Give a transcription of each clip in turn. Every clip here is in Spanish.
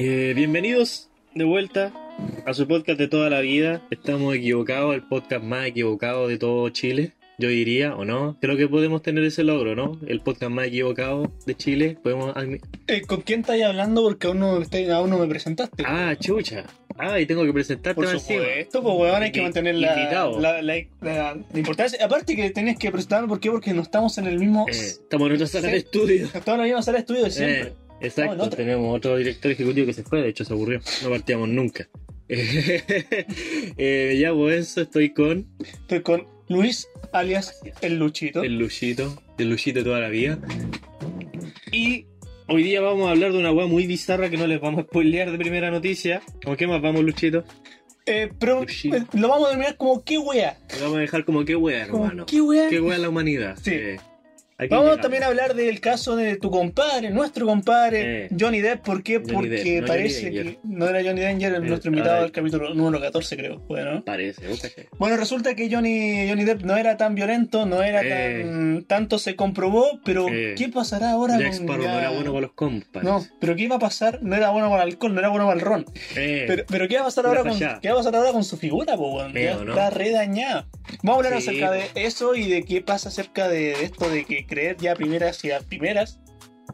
Eh, bienvenidos de vuelta a su podcast de toda la vida. Estamos equivocados, el podcast más equivocado de todo Chile, yo diría, o no. Creo que podemos tener ese logro, ¿no? El podcast más equivocado de Chile. Podemos Eh, ¿Con quién estáis hablando? Porque aún no, aún no me presentaste. Ah, chucha. Ah, y tengo que presentarte Por supuesto, pues weón, hay que mantener la, la, la- importancia. Aparte que tenés que presentarme, ¿por qué? Porque no estamos en el mismo... Eh, estamos en otra sala de estudio. Estamos en la misma sala de estudio de siempre. Exacto, tenemos otro director ejecutivo que se fue, de hecho se aburrió, no partíamos nunca. Eh, ya, pues eso, estoy con Estoy con Luis, alias El Luchito. el Luchito, el Luchito de toda la vida. Y hoy día vamos a hablar de una weá muy bizarra que no les vamos a spoilear de primera noticia. ¿Con qué más vamos, Luchito? Eh, pero eh, lo vamos a denominar como ¿qué wea? Lo vamos a dejar como qué weá, Como, hermano. ¿Qué wea? Qué weá la humanidad. Sí. Eh, Vamos también a hablar del caso de tu compadre, nuestro compadre, Eh. Johnny Depp. ¿Por qué? Johnny Porque Depp, no parece Johnny que no era Johnny Danger, Eh, nuestro invitado del capítulo número 14, creo. Bueno, Parece, ¿vos cachai? bueno resulta que Johnny, Johnny Depp no era tan violento, no era Eh. tan. Tanto se comprobó, pero Eh. ¿qué pasará ahora Jack con. Sparrow ya- no era bueno con los compas. No, pero ¿qué va a pasar? No era bueno para el alcohol, no era bueno para el ron. Pero, pero ¿qué va a pasar ahora con. ¿qué va a pasar ahora con su figura, po? Ya ¿no? está redañada. Vamos a hablar Sí, acerca de eso y de qué pasa acerca de esto de que creer ya primeras y a primeras,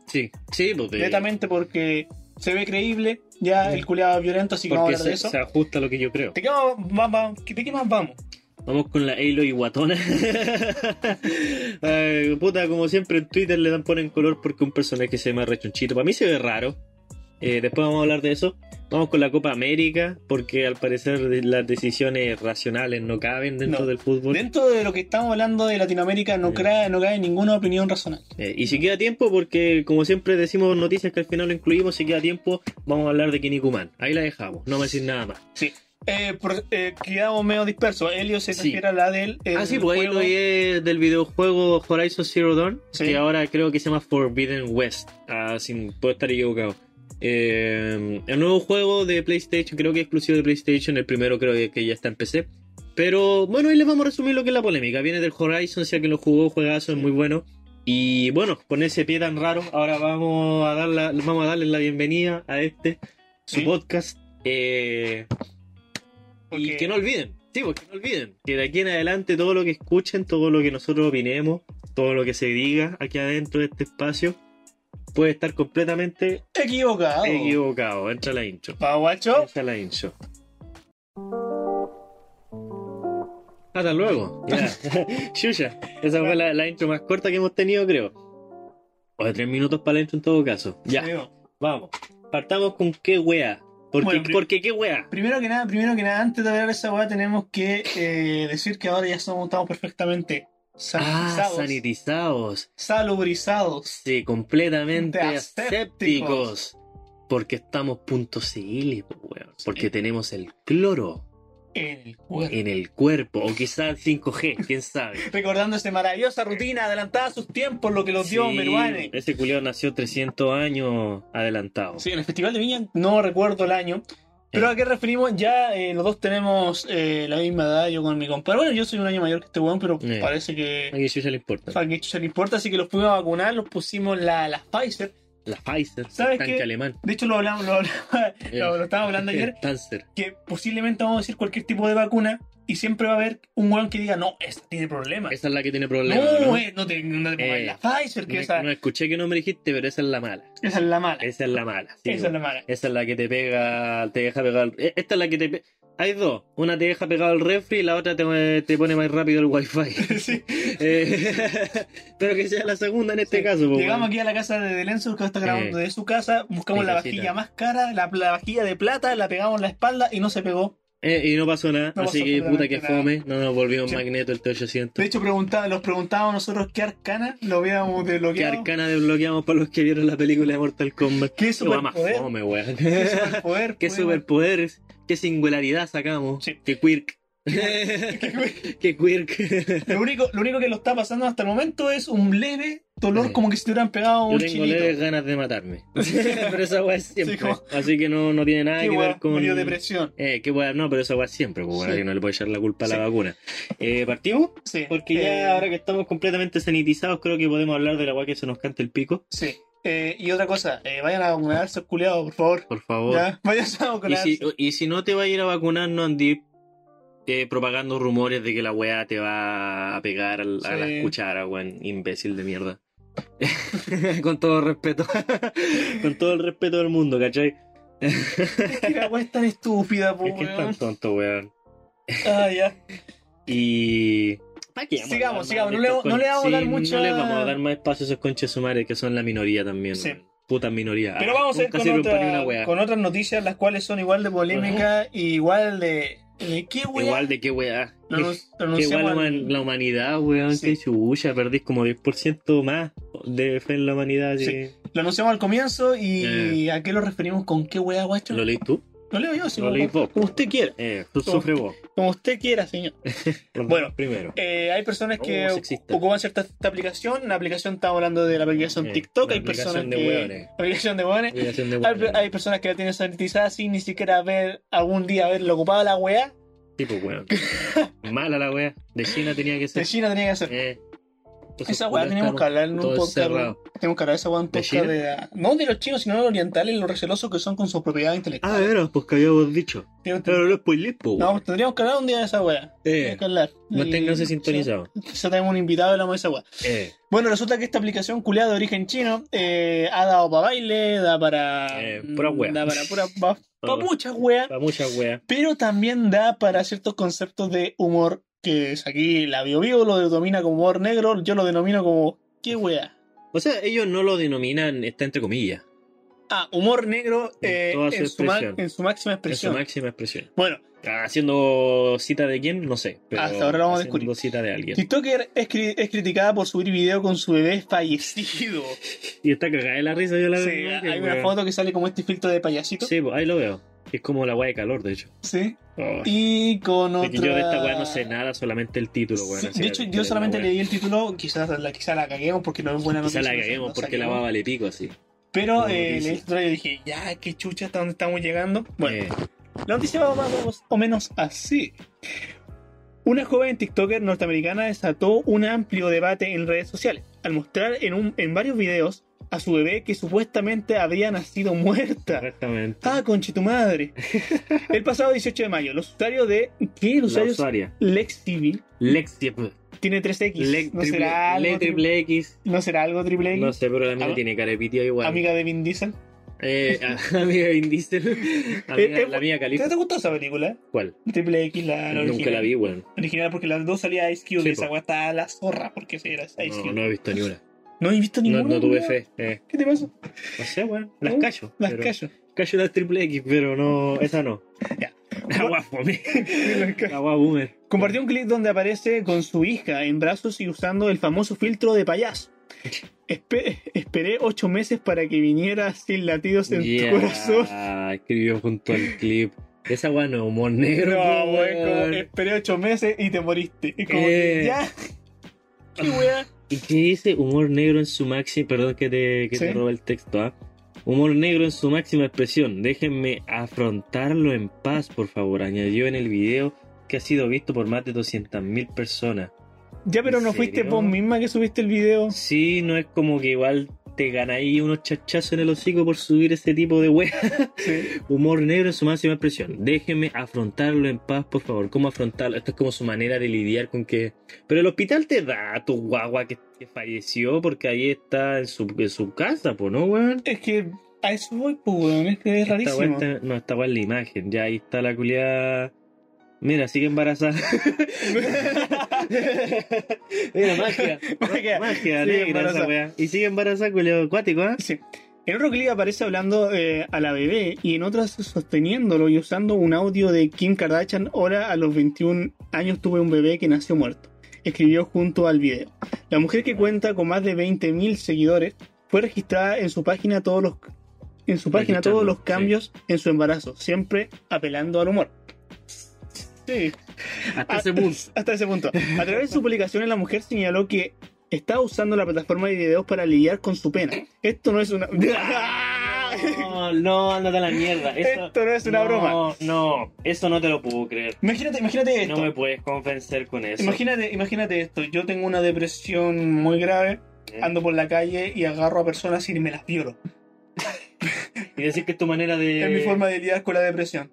sí, sí, porque, netamente porque se ve creíble, ya Mm. el culiado es violento, así que vamos a hablar de se, eso. se ajusta a lo que yo creo. ¿De qué más, ¿De qué más vamos? Vamos con la Aloy guatona. Ay, puta, como siempre en Twitter le dan ponen color porque un personaje se llama rechonchito. Para mí se ve raro. Eh, después vamos a hablar de eso. Vamos con la Copa América porque al parecer las decisiones racionales no caben dentro No. del fútbol. Dentro de lo que estamos hablando de Latinoamérica no, cae, no cae ninguna opinión razonable. Eh, y si queda tiempo, porque como siempre decimos noticias que al final lo incluimos, si queda tiempo, vamos a hablar de Kinnikuman. Ahí la dejamos, no a decir nada más. Sí. Eh, por- eh, quedamos medio dispersos. Helio se Sí. refiere a la del. el ah, sí, pues ahí lo es del videojuego Horizon Zero Dawn, Sí. que ahora creo que se llama Forbidden West. Ah, sin, puedo estar equivocado. Eh, el nuevo juego de PlayStation, creo que es exclusivo de PlayStation. El primero creo que- que ya está en PC. Pero bueno, ahí les vamos a resumir lo que es la polémica. Viene del Horizon, si alguien lo jugó, juegazo, es muy bueno. Y bueno, con ese pie tan raro, ahora vamos a, darla, vamos a darle la bienvenida a este, su Sí. podcast. Eh, y que no olviden, sí, porque no olviden que de aquí en adelante todo lo que escuchen, todo lo que nosotros opinemos, todo lo que se diga aquí adentro de este espacio, puede estar completamente Equivocado. equivocado. Entra la intro. Pa, guacho. Entra la intro. Hasta luego. Ya. Xuxa. Esa fue la, la intro más corta que hemos tenido, creo. O de tres minutos para la intro en todo caso. Ya, vamos. Partamos con qué wea. Porque, Bueno, porque qué wea. Primero que nada, primero que nada, antes de hablar de esa weá, tenemos que eh, decir que ahora ya somos, estamos perfectamente Ah, sanitizados, sanitizados. salubrizados. Sí, completamente asépticos. asépticos. Porque estamos punto civil, weón. Porque tenemos el cloro en el cuerpo. en el cuerpo. O quizás 5G, quién sabe. Recordando esta maravillosa rutina adelantada a sus tiempos, lo que los dio Sí, Meruane. Ese culiao nació 300 años adelantado. Sí, en el Festival de Viña, no recuerdo el año. Pero Eh. a qué referimos, ya eh, los dos tenemos eh, la misma edad, yo con mi compadre. Bueno, yo soy un año mayor que este weón, pero Eh. parece que A Jesús ya le importa. a que chucha le importa, así que los fuimos a vacunar, los pusimos la, la Pfizer. La Pfizer, ¿Sabes qué? alemán. De hecho, lo hablamos, lo, hablamos- lo, lo estábamos hablando ayer. Que posiblemente vamos a decir cualquier tipo de vacuna y siempre va a haber un weón que diga, no, esta tiene problemas. Esa es la que tiene problemas. no, ¿no? eh, no te, no te pongas Eh, la Pfizer, que No, esa, no escuché que no me dijiste, pero esa es la mala. esa es la mala. Esa es la mala. sí, esa es la mala. Esa es la que te pega, te deja pegar. eh, Esta es la que te. Hay dos. Una te deja pegado al refri y la otra te, te pone más rápido el wifi. Sí. Eh, pero que sea la segunda en este Sí. caso. po, Llegamos aquí a la casa de Delenzo, que está grabando Eh. de su casa, buscamos la vajilla más cara, la, la vajilla de plata, la pegamos en la espalda y no se pegó. Eh, y no pasó nada. No así pasó que puta que fome. No nos volvimos Sí. magneto el T800. De hecho, preguntaba, los preguntábamos nosotros qué arcana lo habíamos ¿Qué desbloqueado. arcana desbloqueamos para los que vieron la película de Mortal Kombat? ¿Qué Qué superpoder? fome. ¿Qué superpoder? ¿Qué superpoderes? ¿Qué singularidad sacamos? Sí. ¿Qué quirk? ¿Qué quirk? Lo único, lo único que lo está pasando hasta el momento es un leve dolor Sí. como que si te hubieran pegado Yo un tengo leves ganas de matarme. pero esa weá es siempre. Sí, como- Así que no, no tiene nada Qué que ver con. me dio depresión. Eh, qué weá, no, pero esa weá es siempre, pues, Sí. que no le puede echar la culpa a la vacuna. Eh, ¿Partimos? Sí. Porque Eh, ya ahora que estamos completamente sanitizados, creo que podemos hablar de la weá que se nos canta el pico. Sí. Eh, y otra cosa, eh, vayan a vacunarse, culiados, por favor. Por favor. Ya, vayan a Y vacunarse. si, y si no te va a ir a vacunar, no andí eh, propagando rumores de que la weá te va a pegar al- a Sí. las cucharas, weón. Imbécil de mierda. Con todo el respeto. Con todo el respeto del mundo, ¿cachai? Es que la weá es tan estúpida, po, Es que es tan weón. tonto, weón. Ah, ya. Y. ¿Para qué vamos a Sigamos, sigamos, no le- estos no le vamos a dar sí, mucha- No le vamos a dar más espacio a esos conches sumares que son la minoría también. Sí. weón. Putas minorías. Pero Ah, vamos a ir otra- con otras noticias, las cuales son igual de polémicas y igual de. ¿De qué weá? Igual de qué weá. Anunciamos igual la, al- human- la humanidad, weón, Sí. que chucha, perdís como 10% más de fe en la humanidad. así Sí. que- Lo anunciamos al comienzo y ¿a qué lo referimos con qué weá, guacho? ¿Lo leís tú? Lo leo yo, sí, Lo leí vos. como usted quiera. Eh, tú Como- sufre vos. Como usted quiera, señor. Bueno, primero. Eh, hay personas que Oh, ocupan cierta esta aplicación. La aplicación, estamos hablando de la aplicación Eh, TikTok. la Hay personas aplicación de que. hueones. Aplicación de hueones. Obligación de Hay, hueones. hay personas que la tienen sanitizada sin ni siquiera haber algún día haberlo ocupado la weá. Sí, pues, weón. Mala la wea. De China tenía que De ser. China tenía que hacer. Entonces, Esa weá tenemos que hablar en un podcast. Tenemos que hablar de esa weá en un ¿De podcast de. No de los chinos, sino de los orientales, lo recelosos que son con su propiedad intelectual. Ah, era, pues que habíamos dicho. Pero no spoilés, po. No, tendríamos que hablar un día de esa weá. Eh, manténganse sintonizados. Ya tenemos un invitado y hablamos de esa weá. Eh, Bueno, resulta que esta aplicación culiada de origen chino eh, ha dado para baile, da para. Eh, pura wea. Da para pura. pa- pa Ah. muchas weas. para muchas weas. Pero también da para ciertos conceptos de humor. Que es aquí la BioBio lo denomina como humor negro, yo lo denomino como. ¿Qué wea? O sea, ellos no lo denominan, está entre comillas, Ah, humor negro En eh, su en, su ma- expresión. en su máxima en su expresión. máxima expresión. Bueno, Haciendo cita de quién, no sé. Pero Hasta ahora lo vamos a descubrir. cita de alguien. TikToker es, cri- es criticada por subir video con su bebé fallecido. Y está cagada de la risa, yo la Sí, veo. hay una foto que sale como este filtro de payasito. Sí, pues ahí lo veo. Es como la wea de calor, de hecho. Sí. Oh. Y con otra... yo de esta weá no sé nada, solamente el título, weón. Sí, de hecho, yo la solamente leí el título, quizás la, quizás la caguemos porque no es buena noticia. la no sé, caguemos no porque la va vale pico así. Pero eh, leí el y dije, ya, qué chucha, hasta dónde estamos llegando. Bueno, Eh, la noticia va más o menos así. Una joven TikToker norteamericana desató un amplio debate en redes sociales al mostrar en, un, en varios videos a su bebé que supuestamente habría nacido muerta. exactamente. Ah, conche tu madre. El pasado 18 de mayo, los usuarios de. ¿Qué? Los usuarios. LexTV Lexi. tiene 3X. Le, ¿No, triple, será algo le tri- triple X. ¿No será algo triple X? No sé, pero la mía tiene carepitio igual. Amiga de Vin Diesel. Eh, amiga Vin Diesel. Amiga, Eh, eh, la mía ¿Te, Califa. te gustó esa película? ¿Cuál? Triple X, la, la Nunca original. la vi, weón. Original porque las dos salía Ice Cube Sí, y esa po. weá estaba a la zorra porque sí era Ice No, Cube. no he visto ni una. ¿No he visto No, ninguna. no tuve weón? fe. Eh, ¿Qué te pasa? no sé, weón. Las ¿No? callo. Las pero- callo. Callo las triple X, pero no. Esa no. Ya. Agua. Agua boomer. Compartió un clip donde aparece con su hija en brazos y usando el famoso filtro de payaso. Espe- esperé ocho meses para que viniera sin latidos en Yeah, tu corazón. escribió junto al clip. Esa weá no humor negro. No, weón, esperé ocho meses y te moriste. Es como que, Eh. ya. ¿Qué weá? ¿Y qué dice humor negro en su máxima? Perdón que te, que Sí. te robe el texto, ¿ah? Humor negro en su máxima expresión. Déjenme afrontarlo en paz, por favor. Añadió en el video que ha sido visto por más de 200.000 personas. Ya, pero ¿En no fuiste vos misma que subiste el video. Sí, no es como que igual te ganáis unos chachazos en el hocico por subir ese tipo de wea. Sí. Humor negro en su máxima expresión. Déjenme afrontarlo en paz, por favor. ¿Cómo afrontarlo? Esto es como su manera de lidiar con que. Pero el hospital te da a tu guagua que, que falleció porque ahí está en su, en su casa, pues, ¿no, weón? Es que a eso voy, pues, weón. Es que es Esta rarísimo. no, está en la imagen. Ya ahí está la culiada. Mira, sigue embarazada. Mira, magia. Magia. Magia, esa weá. Y sigue embarazada, culiado acuático, ¿ah? Sí. En otro clip aparece hablando eh, a la bebé y en otras sosteniéndolo y usando un audio de Kim Kardashian. Ahora a los 21 años tuve un bebé que nació muerto. Escribió junto al video. La mujer que cuenta con más de 20.000 seguidores fue registrada en su página todos los en su página todos los sí. cambios en su embarazo, siempre apelando al humor. Sí. Hasta Ah, ese punto. Hasta ese punto. A través de su publicación, la mujer señaló que estaba usando la plataforma de videos para lidiar con su pena. Esto no es una. No, no, ándate a la mierda. Eso, Esto no es una no, broma. No, eso no te lo puedo creer. Imagínate, imagínate esto. No me puedes convencer con eso. Imagínate, imagínate esto. Yo tengo una depresión muy grave ando por la calle y agarro a personas y me las violo. Y decir que es tu manera de. Es mi forma de lidiar con la depresión.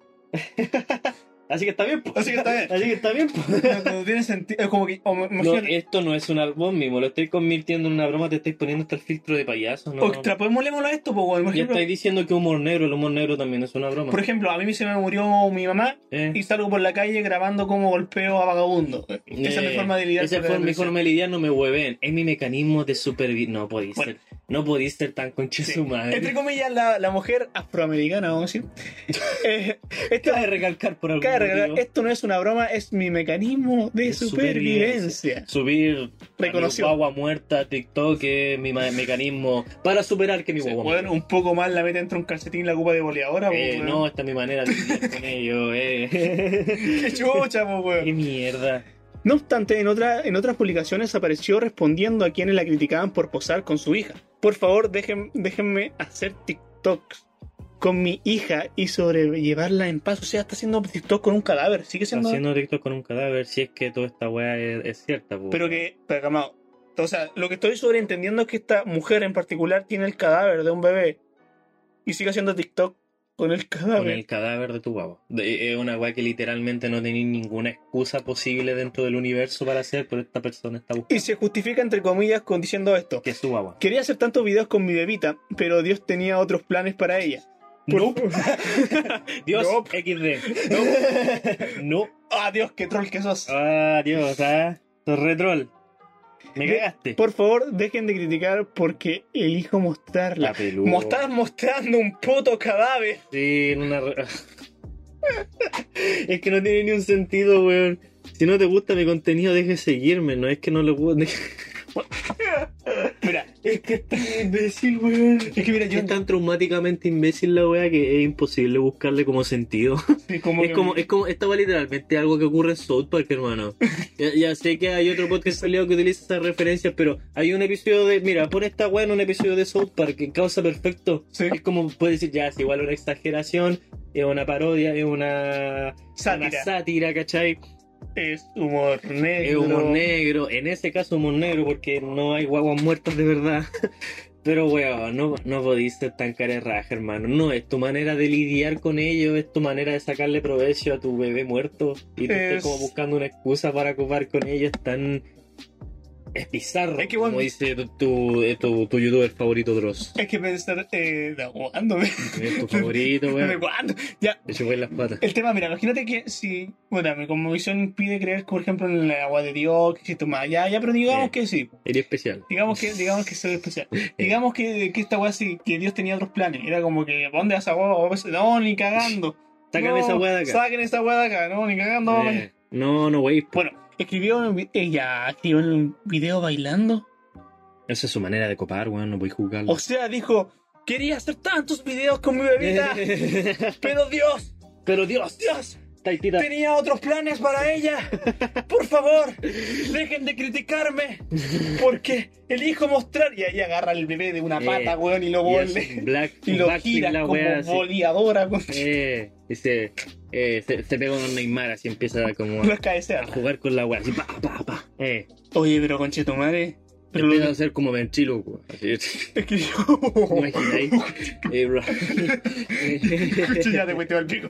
Así que está bien, po. Así que está bien. Así que está bien, po. No, no tiene sentido. Es como que. o No, esto no es una. Vos mismo lo estoy convirtiendo en una broma, te estáis poniendo hasta el filtro de payaso, ¿no? extrapolémoslo a esto, pues, por Ya ejemplo, estáis diciendo que humor negro, el humor negro también es una broma. por ejemplo, a mí se me murió mi mamá Eh, y salgo por la calle grabando como golpeo a vagabundo. Esa es mi eh, forma de lidiar Esa la mi forma de lidiar, no me hueven. Es mi mecanismo de supervivencia. No podéis Bueno. ser. No podéis ser tan concha Sí. su madre. Entre comillas, la, la mujer afroamericana, vamos a decir. Eh, esto, Cabe recalcar por algún esto no es una broma, es mi mecanismo de supervivencia. Subir Reconoció. a mi guagua muerta TikTok es mi mecanismo para superar que mi guagua bueno, muera. un poco más la mete entre un calcetín y la copa de boleadora, Eh, no, esta es mi manera de lidiar con ello, eh. Qué chucha, po, weón. Qué mierda. No obstante, en, otra, en otras publicaciones apareció respondiendo a quienes la criticaban por posar con su hija. Por favor, dejen, déjenme hacer TikToks con mi hija y sobrellevarla en paz. O sea, está haciendo TikTok con un cadáver. Sigue siendo... Haciendo TikTok con un cadáver, si es que toda esta weá es, es cierta, po. Pero que, pero calmado. O sea, lo que estoy sobreentendiendo es que esta mujer en particular tiene el cadáver de un bebé y sigue haciendo TikTok con el Con cadáver. el cadáver de tu guagua. De- Es una weá que literalmente no tenéis ninguna excusa posible dentro del universo para hacer, pero esta persona está buscando Y se justifica entre comillas con diciendo esto. que es tu guagua. Quería hacer tantos videos con mi bebita, pero Dios tenía otros planes para ella. Por- Dios, Nope. XD. No. Ah, Dios, qué troll que sos. Ah, Dios, ah. Sos retrol. Me De- cagaste. Por favor, dejen de criticar porque elijo mostrarla. La peluda. Mo- Estás mostrando un puto cadáver. Sí, en una. re- es que no tiene ni un sentido, weón. Si no te gusta mi contenido, deje de seguirme. No es que no le guste. Mira, Es que es tan imbécil, weón. es que mira, yo Es tan traumáticamente imbécil la wea que es imposible buscarle como sentido. Sí, como es que- como, es como, esta va literalmente algo que ocurre en South Park, hermano. Ya, ya sé que hay otro podcast salido que utiliza esas referencias, pero hay un episodio de, mira, pon esta wea en un episodio de South Park que causa perfecto. Sí. Es como, puede decir, ya, es igual una exageración, es una parodia, es una Sátira. una sátira ¿cachai? Es humor negro. Es humor negro, en ese caso humor negro porque no hay guaguas muertas de verdad. Pero weón, no, no podéis ser tan carerraja, hermano. No, es tu manera de lidiar con ello, es tu manera de sacarle provecho a tu bebé muerto. Y tú Es- estás como buscando una excusa para ocupar con ello, es tan... Es bizarro, Es que, bueno, como dice tu, tu, eh, tu, tu youtuber favorito, Dross. Es que pensar, eh, ¿de cuándo? ¿De Es tu favorito, weón. cuándo? Ya, De hecho, las patas. el tema, mira, imagínate que si, bueno, mi conmovisión impide creer, por ejemplo, en el agua de Dios, que existe más, ya, ya, pero digamos Sí. que sí. Sería especial. Digamos que, digamos que soy especial. Digamos que, que esta weá sí, que Dios tenía otros planes. Era como que, ¿pa' ¿dónde vas a weá? No, ni cagando. Sácame No, esa weá de acá. Saquen esa weá de acá, no, ni cagando. Eh, no, no, wey. Bueno, escribió, en un ella escribió un video bailando. Esa es su manera de copar, weón, no podéis juzgarlo. O sea, dijo, quería hacer tantos videos con mi bebita, pero Dios, Pero Dios, Dios, Taitita. tenía otros planes para ella. Por favor, dejen de criticarme, porque elijo mostrar. Y ahí agarra el bebé de una Eh, pata, weón, y lo vuelve. Black, Y lo gira la como wea, boleadora con Eh, y se, eh, se, se pega un Neymar así empieza como a, a jugar con la wea, así pa, pa, pa. Eh, Oye, pero conchetumare. Pero empieza a lo hacer como ventriloquio. Así, es que ¿te imagináis? Eh, bro. ya te fuiste al pico.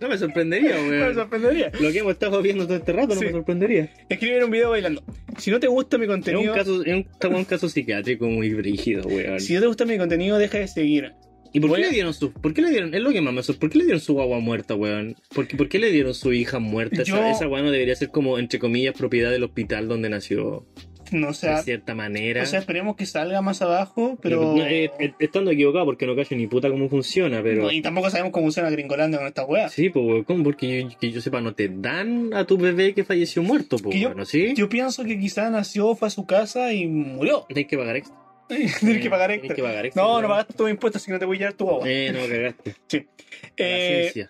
no me sorprendería, Me weón. sorprendería. Lo que hemos estado viendo todo este rato no me sorprendería. Escribir un video bailando. Si no te gusta mi Es un contenido, caso, es un, estamos en un caso psiquiátrico muy brígido, weón. si no te gusta mi contenido, deja de seguir. ¿Y por qué le dieron su.? ¿Por qué le dieron.? Es lo que más me ¿Por qué le dieron su guagua muerta, weón? ¿Por qué, por qué le dieron su hija muerta? Yo- Esa, esa weá no debería ser como, entre comillas, propiedad del hospital donde nació. No, sea, de cierta manera. o sea, esperemos que salga más abajo, pero. No, eh, eh, estando equivocado porque no cacho ni puta cómo funciona, pero. No, y tampoco sabemos cómo funciona Gringolandia con esta wea. Sí, pues, weón, ¿cómo? Porque yo, que yo sepa, no te dan a tu bebé que falleció muerto, pues, bueno, ¿sí? Yo pienso que quizás nació, fue a su casa y murió. Tienes que pagar extra. Tienes que pagar Tienes extra. que pagar extra. No, no pagaste tus impuestos, que no te voy a llevar tu guagua. Eh, no, cagaste. Sí. Eh,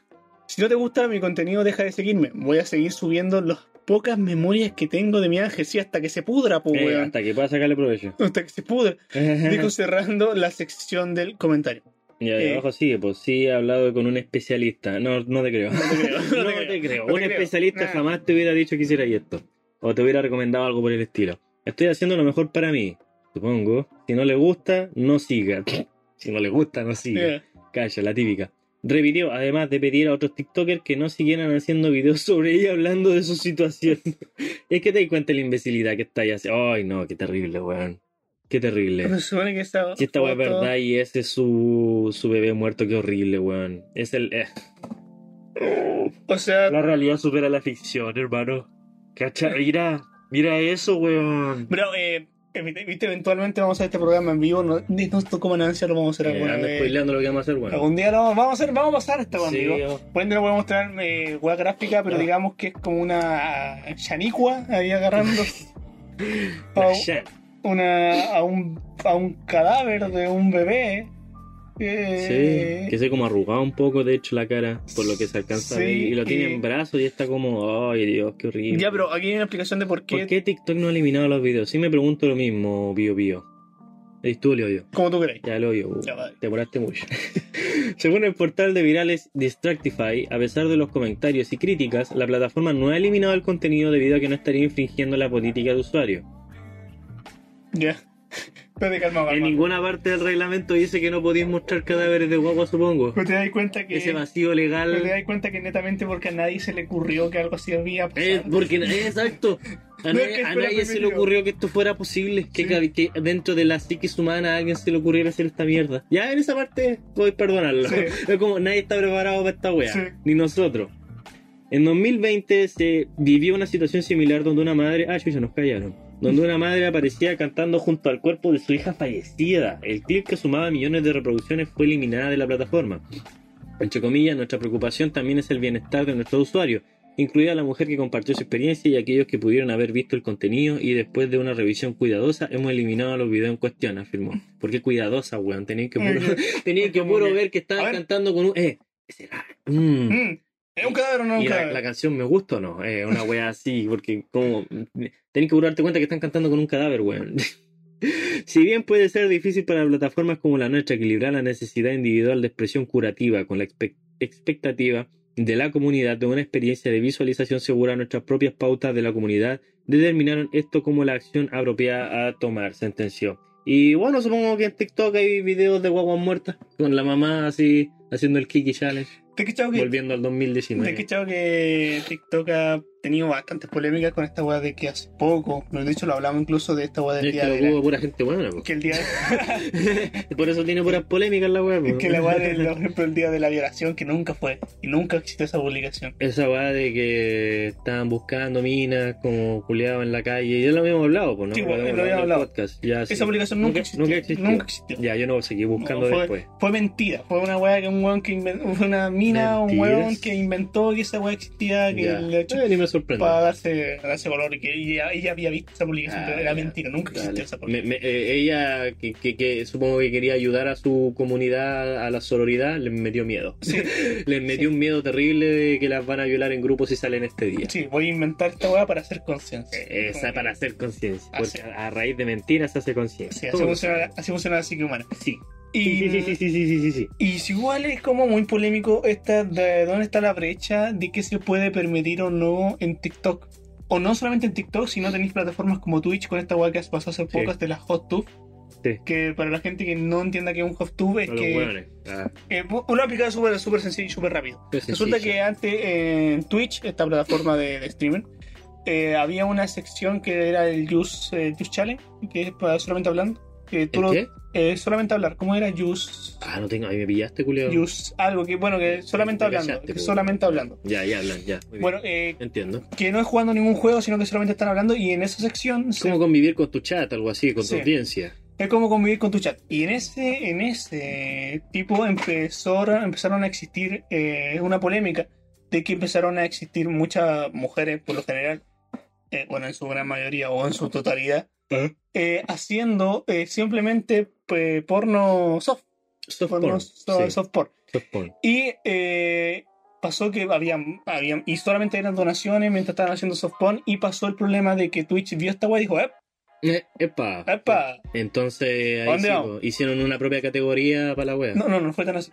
si no te gusta mi contenido, deja de seguirme. Voy a seguir subiendo las pocas memorias que tengo de mi ángel, sí, hasta que se pudra, pues, Eh, hasta que pueda sacarle provecho. Hasta que se pudra. Dijo cerrando la sección del comentario. Y ahí Eh. abajo sigue, pues sí he hablado con un especialista. No, no te creo. No te creo. No te creo. No Un te especialista jamás te hubiera dicho que hicieras esto. O te hubiera recomendado algo por el estilo. Estoy haciendo lo mejor para mí. Supongo. Si no le gusta, no siga. si no le gusta, no siga. Yeah. Calla, la típica. Revidió, además de pedir a otros TikTokers que no siguieran haciendo videos sobre ella hablando de su situación. es que te das cuenta de la imbecilidad que está ahí haciendo. Ay, no, qué terrible, weón. Qué terrible. Pero supone que esta, Si esta weá es verdad y ese es su, su bebé muerto, qué horrible, weón. Es el. eh. O sea, La realidad supera la ficción, hermano. Cacha, mira, mira eso, weón. bro, eh, viste, eventualmente vamos a hacer este programa en vivo. No, nos tocó ganancia, lo vamos a hacer Eh, alguna vez. spoileando lo que vamos a hacer. Algún día lo vamos a hacer, vamos a pasar esta Sí, amigo. ende no voy a mostrar eh, weá gráfica, pero Ah. digamos que es como una chanicua ahí agarrando a, una, a, un, a un cadáver de un bebé. Eh, Sí, que se como arrugado un poco, de hecho, la cara, por lo que se alcanza a ver. Y lo tiene en brazos y está como, ay Dios, qué horrible. Ya, pero aquí hay una explicación de por qué, ¿Por qué TikTok no ha eliminado los videos? Sí me pregunto lo mismo, Bio Bio. Eres tú, Leo yo. como tú queréis. Ya lo vale. te demoraste mucho. Según el portal de virales Distractify, a pesar de los comentarios y críticas, la plataforma no ha eliminado el contenido debido a que no estaría infringiendo la política de usuario. Ya. Espérate, calma, calma. En ninguna parte del reglamento dice que no podéis mostrar cadáveres de guagua, supongo. Pero te das cuenta que. Ese vacío pero te legal. das cuenta que netamente porque a nadie se le ocurrió que algo así había pasado. Eh, porque, eh, exacto. A, No, nadie, a se le ocurrió que esto fuera posible. Que, Sí. cabe- que dentro de la psiquis humana a alguien se le ocurriera hacer esta mierda. Ya en esa parte voy a perdonarlo. Sí. Es como nadie está preparado para esta wea. Sí. Ni nosotros. En 2020 se vivió una situación similar donde una madre. Ah, ya nos callaron. Donde una madre aparecía cantando junto al cuerpo de su hija fallecida. El clip que sumaba millones de reproducciones fue eliminada de la plataforma. Entre comillas, nuestra preocupación también es el bienestar de nuestros usuarios, incluida la mujer que compartió su experiencia y aquellos que pudieron haber visto el contenido y después de una revisión cuidadosa hemos eliminado los videos en cuestión, afirmó. ¿Por qué cuidadosa, weón? Tenían que puro, tenían que puro ver que estaban cantando con un... Eh, será... Mm. Mm, ¿Es un cadáver o no es un Y cadáver? la canción me gusta o no, es una wea así, porque como tenés que darte cuenta que están cantando con un cadáver, weón. Si bien puede ser difícil para plataformas como la nuestra equilibrar la necesidad individual de expresión curativa con la expec- expectativa de la comunidad de una experiencia de visualización segura, nuestras propias pautas de la comunidad determinaron esto como la acción apropiada a tomar, sentenció. Y bueno, supongo que en TikTok hay videos de guaguas muertas con la mamá así haciendo el Kiki Challenge, ¿Te cachado que, volviendo al te 2019. has cachado que TikTok ha tenido bastantes polémicas con esta weá de que hace poco, de hecho lo hablamos incluso de esta weá del Es día que de la, hubo pura gente buena, po. que el día Por eso tiene puras polémicas la weá, po. que la weá del por ejemplo, el día de la violación que nunca fue y nunca existió esa publicación. Esa weá de que estaban buscando minas como culiados en la calle. Ya lo habíamos hablado, pues, ¿no? Sí, Lo habíamos lo habíamos en el hablado. podcast. Ya, sí. Esa publicación nunca existió. Nunca existió. Nunca existió. Ya, yo no seguí buscando No, fue, después. fue mentira, fue una weá que un weón que inventó, fue una mina, un weón que inventó que esa weá existía, que le Eh, para darse, darse color y que ella, ella había visto esa publicación, Ah, pero era ya. mentira, nunca Dale. existió esa publicación. me- eh, ella, que, que, que supongo que quería ayudar a su comunidad, a la sororidad, les metió miedo. Sí, Les metió un miedo terrible de que las van a violar en grupos si salen este día. sí, voy a inventar esta weá para hacer conciencia. Esa Como para hacer conciencia. Porque a raíz de mentiras se hace conciencia. Sí, así funciona, así funciona la psique humana. Sí. Y, Sí, sí, sí, sí, sí, sí, sí, sí. y si igual es como muy polémico esta de dónde está la brecha de qué se puede permitir o no en TikTok. O no solamente en TikTok, sino tenéis plataformas como Twitch con esta weá que pasó hace Sí. pocas de las HotTube. Sí. Que para la gente que no entienda que es un HotTube es A los que. Ah, eh, una aplicada súper súper sencilla y súper rápido. Resulta que antes eh, en Twitch, esta plataforma de, de streamer, eh, había una sección que era el Use, eh, Use Challenge, que es para solamente hablando. Que tú ¿El lo- qué? eh, solamente hablar, ¿cómo era? Use, Ah, no tengo. Ahí me pillaste, culiao. use algo que, bueno, que solamente Me hablando. callaste, que solamente hablando. Ya, ya hablan, ya. Muy bien. Bueno, eh, Entiendo. que no es jugando ningún juego, sino que solamente están hablando. Y en esa sección Es se- como convivir con tu chat, algo así, con Sí. tu audiencia. es como convivir con tu chat. Y en ese, en ese tipo empezó, empezaron a existir eh, una polémica de que empezaron a existir muchas mujeres, por lo general, eh, bueno, en su gran mayoría o en su totalidad, eh, haciendo eh, simplemente eh, porno soft, Soft porno porn. so- Sí, soft porn. soft porn. Y pasó que habían, habían, y solamente eran donaciones mientras estaban haciendo soft porn, y pasó el problema de que Twitch vio esta weá y dijo, "Ep, Eh, epa. epa, Entonces, hicieron una propia categoría para la wea. no, no, no fue tan así,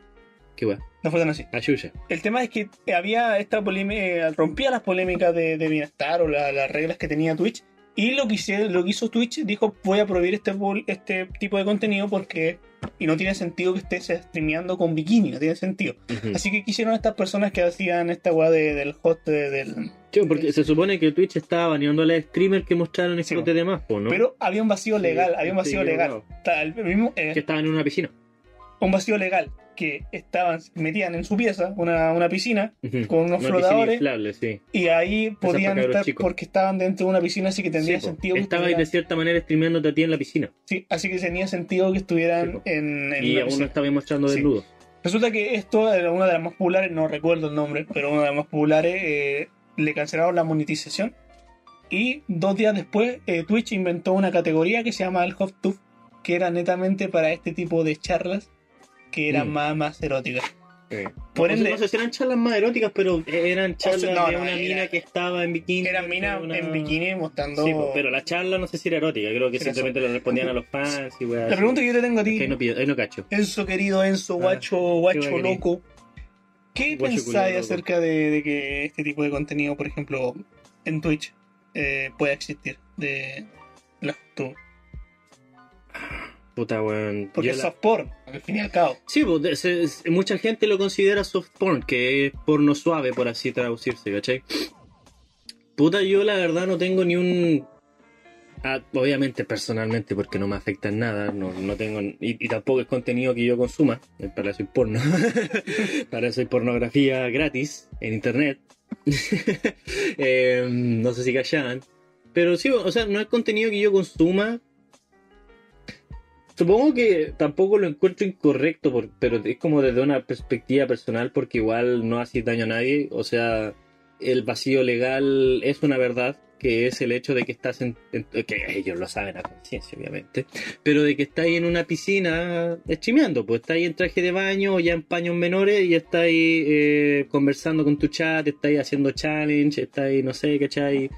Qué wea. no fue tan así. Ayuya. El tema es que había esta polémica, rompía las polémicas de, de bienestar o la- las reglas que tenía Twitch Y lo que, hice- lo que hizo Twitch dijo, voy a prohibir este, este tipo de contenido porque... Y no tiene sentido que estés streameando con bikini, no tiene sentido. Así que quisieron estas personas que hacían esta weá de- del host de- del... Sí, porque se supone que Twitch estaba baneando a los streamers que mostraron Sí, escote de más, po, ¿no? Pero había un vacío Sí, legal, había un vacío legal. mismo, eh, Que estaban en una piscina. un vacío legal que estaban, metían en su pieza una, una piscina con unos Una flotadores sí. y ahí podían estar chicos. porque estaban dentro de una piscina, así que tendría Sí, sentido que Estabais de cierta manera streameándote a ti en la piscina. sí, así que tenía sentido que estuvieran Sí, en, en y aún no estabais mostrando Sí. desnudos. Resulta que esto era una de las más populares, no recuerdo el nombre, pero una de las más populares, eh, le cancelaron la monetización y dos días después eh, Twitch inventó una categoría que se llama el Hot Tub, que era netamente para este tipo de charlas que eran Mm. más, más eróticas. Por ende- no sé si eran charlas más eróticas, pero eran charlas no, de una era- mina que estaba en bikini. Eran minas una- en bikini mostrando... Sí, po, pero la charla no sé si era erótica, creo que simplemente le respondían a los fans y La pregunta que yo te tengo a ti, Es que ahí no, pillo- ahí no cacho. Enzo querido, Enzo, Ah, guacho, guacho loco, ¿qué Guacho pensáis loco. acerca de, de que este tipo de contenido, por ejemplo, en Twitch, eh, pueda existir? De la tú? Puta, weón. Porque es la- soft porn, al fin y al cabo. Sí, pues, se- se- mucha gente lo considera soft porn, que es porno suave, por así traducirse, ¿cachai? Puta, yo la verdad no tengo ni un... ah, obviamente personalmente, porque no me afecta en nada, no, no tengo... Y, y tampoco es contenido que yo consuma, eh, para eso hay porno. para eso hay pornografía gratis en internet. Eh, no sé si callaban. Pero sí, o sea, no es contenido que yo consuma, Supongo que tampoco lo encuentro incorrecto, pero es como desde una perspectiva personal, porque igual no hace daño a nadie. O sea, el vacío legal es una verdad, que es el hecho de que estás en. que ellos lo saben a conciencia, obviamente. Pero de que estáis en una piscina streameando, pues estáis en traje de baño o ya en paños menores y estáis eh, conversando con tu chat, estáis haciendo challenge, estáis, no sé, ¿cachai?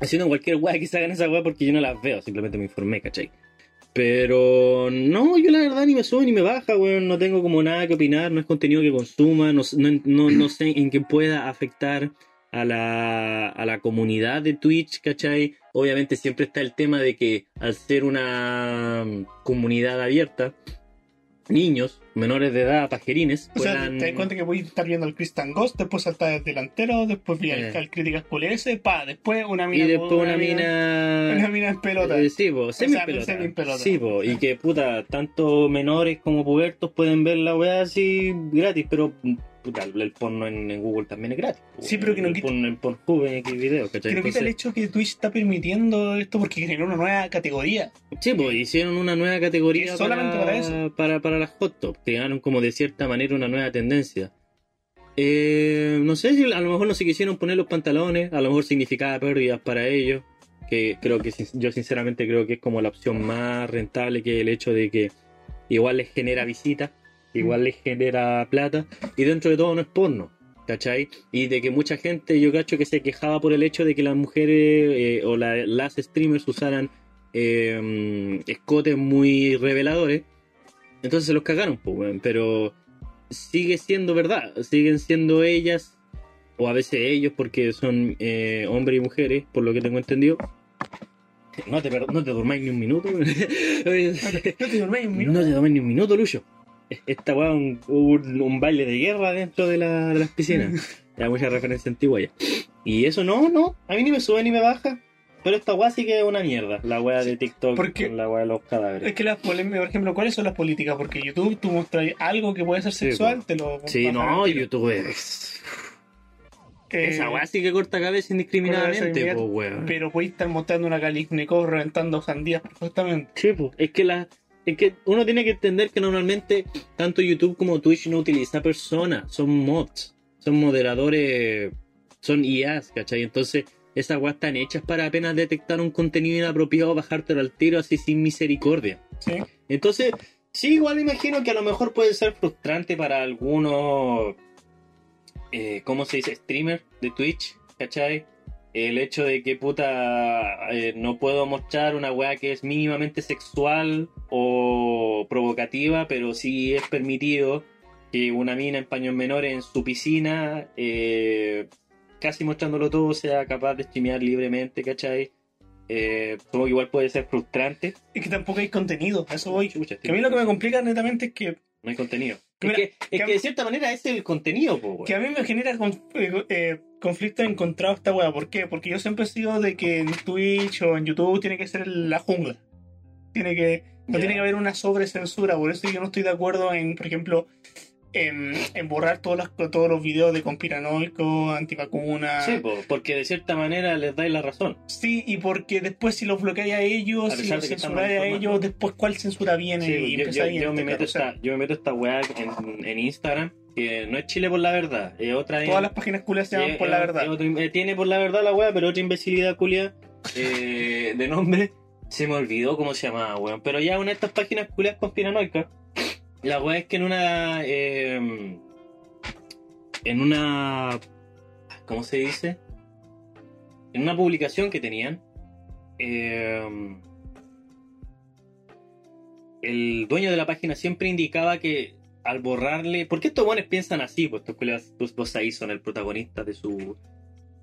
Haciendo cualquier weá que se hagan esa weá porque yo no las veo, simplemente me informé, ¿cachai? Pero no, yo la verdad ni me sube ni me baja, weón. No tengo como nada que opinar, no es contenido que consuma, no, no, no, no sé en qué pueda afectar a la, a la comunidad de Twitch, ¿cachai? Obviamente siempre está el tema de que al ser una mm, comunidad abierta, niños menores de edad, pajerines, O sea, te das cuenta que voy a estar viendo al Christian Ghost, después saltar el delantero, después vi al, Eh. al Críticas QLS, pa, después una y mina. después una mina... Una mina en pelota. Eh, sí, po, semi sea, pelota. semi en pelota. Sí, po, y que puta, tanto menores como pubertos pueden ver la weá así gratis, pero el porno en, en Google también es gratis. Sí, pero que no el quita- porno en Pornhub en X videos, ¿cachai? Que quita el hecho que Twitch está permitiendo esto porque generó una nueva categoría. Sí, pues hicieron una nueva categoría Es solamente para eso. para, para las hot top, crearon como de cierta manera una nueva tendencia. Eh, no sé si a lo mejor no se quisieron poner los pantalones, a lo mejor significaba pérdidas para ellos, que creo que yo sinceramente creo que es como la opción más rentable que el hecho de que igual les genera igual les genera plata, y dentro de todo no es porno. ¿Cachai? Y de que mucha gente, yo cacho que se quejaba por el hecho de que las mujeres eh, o la- las streamers usaran eh, escotes muy reveladores. Entonces se los cagaron, pues. Pero sigue siendo verdad. Siguen siendo ellas, o a veces ellos, porque son eh, hombres y mujeres, por lo que tengo entendido. No te, no te durmáis ni un minuto. No te dormís un minuto. no te ni un minuto, Lucho. Esta weá un, un, un baile de guerra dentro de, la- de las piscinas. Hay mucha referencia antigua ya. Y eso no, no. A mí ni me sube ni me baja. Pero esta weá sí que es una mierda. La weá de TikTok porque- con la weá de los cadáveres. Es que las polémicas, por ejemplo, ¿cuáles son las políticas? Porque YouTube, tú mostras algo que puede ser sexual, po. te lo. Sí, no. YouTube es... Eh, Esa weá sí que corta cabeza indiscriminadamente, pues weón. Pero podéis estar mostrando una Kalishnikov reventando sandías perfectamente. Sí, pues, es que la... Es que uno tiene que entender que normalmente tanto YouTube como Twitch no utiliza personas, son mods, son moderadores, son IAs, ¿cachai? Entonces, esas weas están hechas para apenas detectar un contenido inapropiado, bajártelo al tiro así sin misericordia. ¿sí? Entonces, sí, igual me imagino que a lo mejor puede ser frustrante para algunos, eh, ¿cómo se dice? Streamer de Twitch, ¿cachai? El hecho de que puta eh, no puedo mostrar una weá que es mínimamente sexual o provocativa, pero sí es permitido que una mina en paños menores en su piscina, eh, casi mostrándolo todo, sea capaz de streamear libremente, ¿cachai? Eh, que igual puede ser frustrante. Es que tampoco hay contenido, a eso voy. Chucha, Que a mí lo que me complica netamente es que, No hay contenido. Mira, es que, es que- que de cierta manera es el contenido, po, que a mí me genera eh, eh, conflicto encontrado esta weá. ¿Por qué? Porque yo siempre he sido de que en Twitch o en YouTube tiene que ser la jungla. Tiene que, no tiene que haber una sobrecensura. Por eso yo no estoy de acuerdo en, por ejemplo, en, en borrar todos los, todos los videos de conspiranoicos, antivacunas. Sí, po, porque de cierta manera les dais la razón. Sí, y porque después si los bloqueáis a ellos, A si los censuráis a ellos, después cuál censura viene Sí, y yo, yo, yo me meto esta, yo me meto esta weá en, en Instagram, que no es Chile por la verdad, otra Todas las páginas culias se llaman eh, por la verdad. eh, otro- tiene por la verdad la weá, pero otra imbecilidad culia eh, de nombre. Se me olvidó cómo se llamaba, weón. Pero ya una de estas páginas culias conspiranoicas. La weá es que en una. eh, en una. ¿Cómo se dice? En una publicación que tenían. eh, el dueño de la página siempre indicaba que al borrarle. ¿Por qué estos buenos piensan así? Pues estos culiados, pues, vos ahí son el protagonista de su.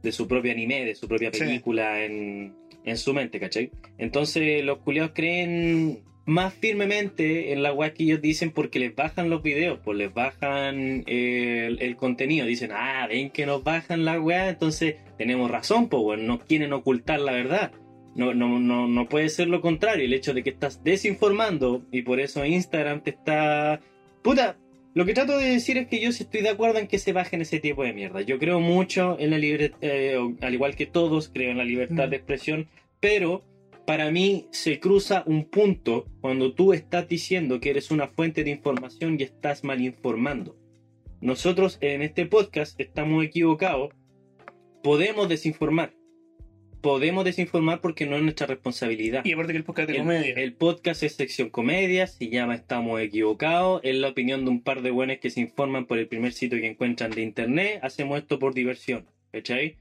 de su propio anime, de su propia Sí. película en, en su mente, ¿cachai? Entonces los culiados creen más firmemente en la weá que ellos dicen porque les bajan los videos, pues les bajan el, el contenido. Dicen, ah, ven que nos bajan la weá, entonces tenemos razón, pues bueno, no quieren ocultar la verdad. No, no, no, no puede ser lo contrario, el hecho de que estás desinformando y por eso Instagram te está... Puta, lo que trato de decir es que yo sí estoy de acuerdo en que se bajen ese tipo de mierda. Yo creo mucho en la libertad, al igual que todos, creo en la libertad Mm. de expresión, pero para mí se cruza un punto cuando tú estás diciendo que eres una fuente de información y estás mal informando. Nosotros en este podcast estamos equivocados, podemos desinformar. Podemos desinformar porque no es nuestra responsabilidad. Y aparte que el podcast de El, comedia. el podcast es sección comedia, se llama Estamos Equivocados, es la opinión de un par de buenos que se informan por el primer sitio que encuentran de internet, hacemos esto por diversión, ¿cachai?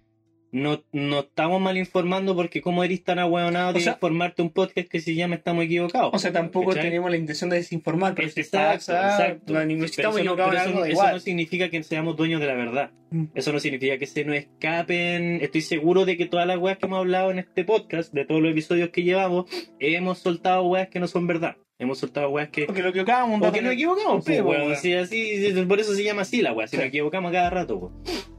No, no estamos mal informando porque como eres tan ahueonado de sea- informarte un podcast que se llama Estamos Equivocados. o sea, tampoco ¿cachai? tenemos la intención de desinformar, pero si Exacto, pasa, exacto. no, ni Pero estamos eso no- eso no- eso significa que seamos dueños de la verdad. Mm. Eso no significa que se nos escapen. Estoy seguro de que todas las weas que hemos hablado en este podcast, de todos los episodios que llevamos, hemos soltado weas que no son verdad. Hemos soltado weas que. Porque lo equivocábamos un Porque nos equivocamos, Sí, así, sí, por eso se llama así la wea. Si Sí. nos equivocamos cada rato, pues.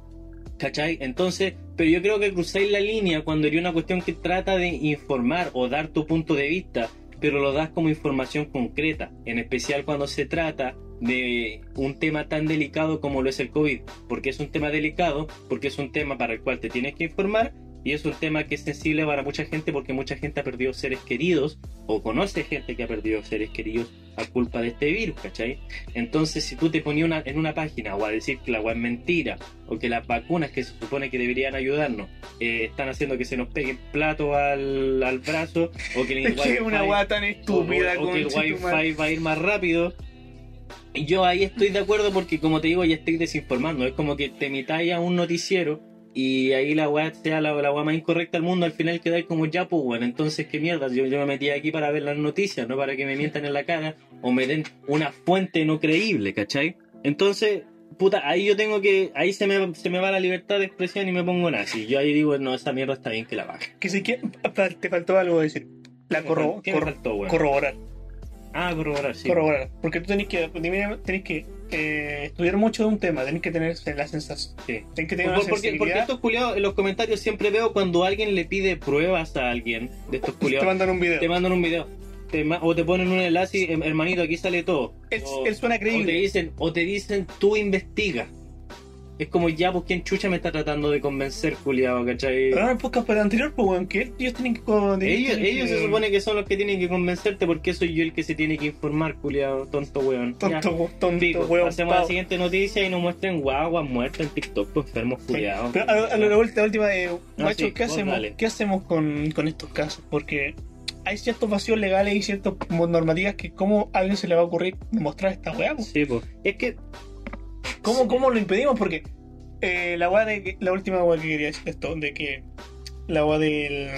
¿Cachai? Entonces, pero yo creo que cruzáis la línea cuando hay una cuestión que trata de informar o dar tu punto de vista, pero lo das como información concreta, en especial cuando se trata de un tema tan delicado como lo es el COVID, porque es un tema delicado, porque es un tema para el cual te tienes que informar y es un tema que es sensible para mucha gente porque mucha gente ha perdido seres queridos o conoce gente que ha perdido seres queridos a culpa de este virus, ¿cachai? Entonces, si tú te ponías una- en una página o a decir que la agua es mentira o que las vacunas que se supone que deberían ayudarnos eh, están haciendo que se nos peguen platos al, al brazo o que el una wifi- tan estúpida o- o que el concha tu madre. wifi va a ir más rápido. Yo ahí estoy de acuerdo porque, como te digo, ya estoy desinformando. Es como que te imitáis a un noticiero y ahí la weá sea la, la weá más incorrecta del mundo. Al final quedáis como ya, pues bueno, entonces qué mierda. Yo, yo me metí aquí para ver las noticias, no para que me mientan en la cara o me den una fuente no creíble, ¿cachai? Entonces, puta, ahí yo tengo que. Ahí se me, se me va la libertad de expresión y me pongo nazi. Yo ahí digo, no, esa mierda está bien que la baje. Que si que te faltó algo decir. La corro- ¿Qué me corro- faltó, corroborar. Ah, corroborar, sí. Corroborar. Porque tú tenés que, tenés que eh, estudiar mucho de un tema, tenés que tener la sensación. Sí. Tenés que tener una porque, porque sensibilidad. estos culiados en los comentarios siempre veo cuando alguien le pide pruebas a alguien de estos te culiados. mandan un video. Te mandan un video. Te ma- o te ponen un enlace y, "Hem- hermanito, aquí sale todo. O, él suena o te dicen, o te dicen, tú investiga. Es como ya, pues, ¿quién chucha me está tratando de convencer, culiado, cachai? Pero en el podcast para el anterior, pues, weón, que ellos tienen que. Ellos, ellos se supone que son los que tienen que convencerte porque soy yo el que se tiene que informar, culiado, tonto weón. Ya. Tonto, tonto, Pico, weón. pasemos a la siguiente noticia y nos muestren guaguas muertas en TikTok, pues enfermos culiados. Pero a, a la última, la última de, macho, sí, ¿qué hacemos. ¿qué hacemos con, con estos casos? Porque hay ciertos vacíos legales y ciertas normativas que, ¿cómo a alguien se le va a ocurrir demostrar esta weá? po? Sí, pues. Es que ¿Cómo, ¿Cómo lo impedimos? Porque eh, la weá de la última weá que quería decir esto, de que la weá del,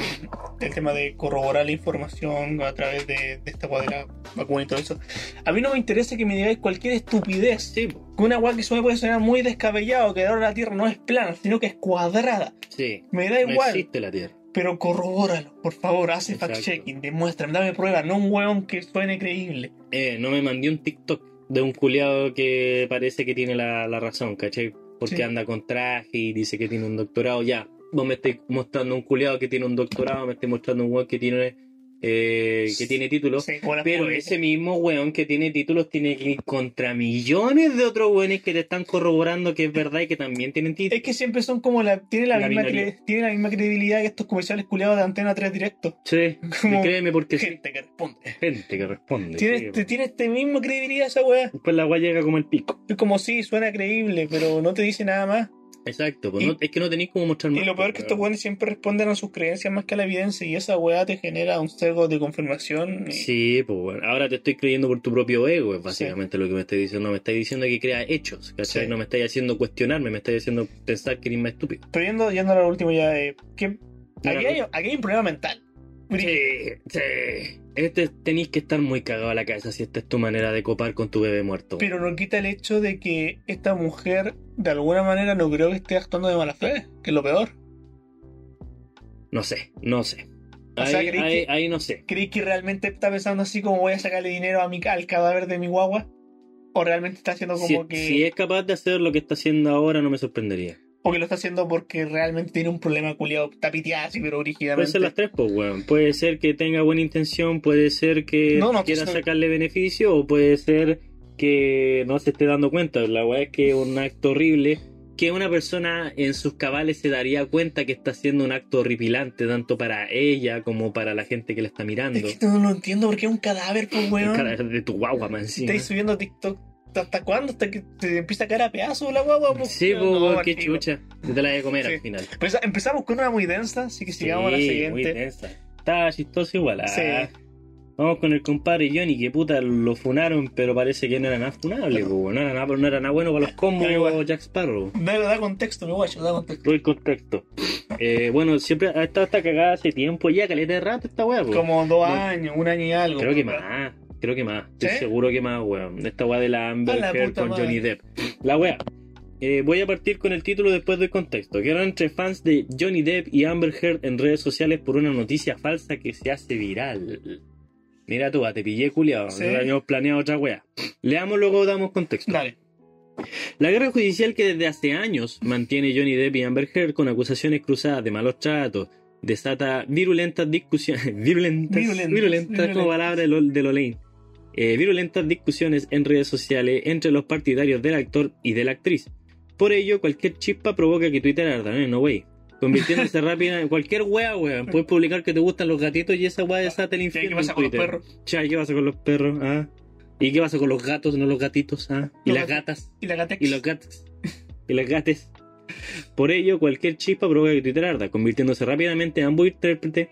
del tema de corroborar la información a través de, de esta weá de la vacuna y todo eso. A mí no me interesa que me digáis cualquier estupidez. Sí. Que una weá que suene puede sonar muy descabellado, que ahora la Tierra no es plana, sino que es cuadrada. sí. Me da No igual. existe la Tierra. Pero corrobóralo, por favor, Exacto. fact-checking, demuéstrame, dame pruebas, no un weón que suene creíble. Eh, no me mandé un TikTok de un culiado que parece que tiene la, la razón, ¿cachai? Porque Sí. anda con traje y dice que tiene un doctorado. Ya, vos me estáis mostrando un culiado que tiene un doctorado, me estáis mostrando un weón que tiene, eh, que tiene títulos. Sí, Pero ese mismo weón que tiene títulos tiene que ir contra millones de otros weones que le están corroborando que es verdad y que también tienen títulos. Es que siempre son como la. Tiene la, La misma, cre- tiene la misma credibilidad que estos comerciales culiados de Antena 3 directo. Sí, Como créeme porque sí. gente que responde. Gente que responde. Tiene, sí, este, tiene este mismo credibilidad esa weá. Después la weá llega como el pico. Es como sí, suena creíble, pero no te dice nada más. Exacto, pues Y- no- es que no tenéis como mostrar más. Y lo peor es que estos weones siempre responden a sus creencias más que a la evidencia y esa weá te genera un sesgo de confirmación. y- Sí, pues bueno, ahora te estoy creyendo por tu propio ego, es básicamente lo que me estás diciendo. No me estás diciendo que crea hechos, ¿cachai? Sí. No me estás haciendo cuestionarme, me estás haciendo pensar que eres más estúpido. Pero yendo, yendo a lo último ya, eh, aquí, hay, aquí hay un problema mental. Sí, sí. Este tenéis que estar muy cagado a la cabeza si esta es tu manera de copar con tu bebé muerto. Pero no quita el hecho de que esta mujer, de alguna manera, no creo que esté actuando de mala fe, que es lo peor. No sé, no sé. O Ahí, sea, ¿crees ahí- que- ahí no sé. ¿Crees que realmente está pensando así como voy a sacarle dinero a mi, al cadáver de mi guagua? ¿O realmente está haciendo como Si, que... si es capaz de hacer lo que está haciendo ahora, no me sorprendería. O que lo está haciendo porque realmente tiene un problema culiado, está así, pero Puede rígidamente. ser las tres, pues, weón. Puede ser que tenga buena intención, puede ser que No, no, quiera sacarle beneficio, o puede ser que no se esté dando cuenta. La weá es que es un acto horrible, que una persona en sus cabales se daría cuenta que está haciendo un acto horripilante, tanto para ella como para la gente que la está mirando. Es que no lo entiendo porque es un cadáver, pues, weón. Cara de tu guagua, man. Estáis subiendo TikTok. ¿Hasta cuándo? ¿Hasta que te empieza a caer a pedazos la guagua? pues? Sí, pues, No, qué chucha. Te la voy a comer Sí. al final. Pues empezamos con una muy densa, así que sigamos a la Sí, muy siguiente. densa. Está chistoso igual. ah. Sí. Vamos con el compadre Johnny, que puta lo funaron, pero parece que no era nada funable, po, no era nada, no era nada bueno para los combos. Jack Sparrow. Da, da contexto, mi guacho, da contexto. El contexto. Eh, bueno, siempre ha estado esta cagada hace tiempo ya, caleta de rato esta weá. Como dos No. años, un año y algo. Creo que más, creo que más. Estoy seguro que más, weón. Esta weá de la Amber la Heard con madre. Johnny Depp. La weá. Eh, voy a partir con el título después del contexto. Guerra entre fans de Johnny Depp y Amber Heard en redes sociales por una noticia falsa que se hace viral. Mira tú, ah, te pillé culiado. Sí. No habíamos planeado otra weá. Leamos luego damos contexto. Dale. La guerra judicial que desde hace años mantiene Johnny Depp y Amber Heard con acusaciones cruzadas de malos tratos desata virulentas discusiones virulentas, Virulentas, virulentas, como palabra de, lo, de Lolaine. Eh, virulentas discusiones en redes sociales entre los partidarios del actor y de la actriz. Por ello, cualquier chispa provoca que Twitter arda, ¿no? No, wey. Convirtiéndose rápida en cualquier wea, weón. Puedes publicar que te gustan los gatitos y esa wea desata el ¿Qué, infierno. qué pasa en con los perros? Cha, ¿qué pasa con los perros? ¿Ah? ¿Y qué pasa con los gatos, no los gatitos? ¿Ah? ¿Y Los las gatas? Y la gatex. y los gatos y los gates. Por ello, cualquier chispa provoca que Twitter arda, convirtiéndose rápidamente en ambos intérprete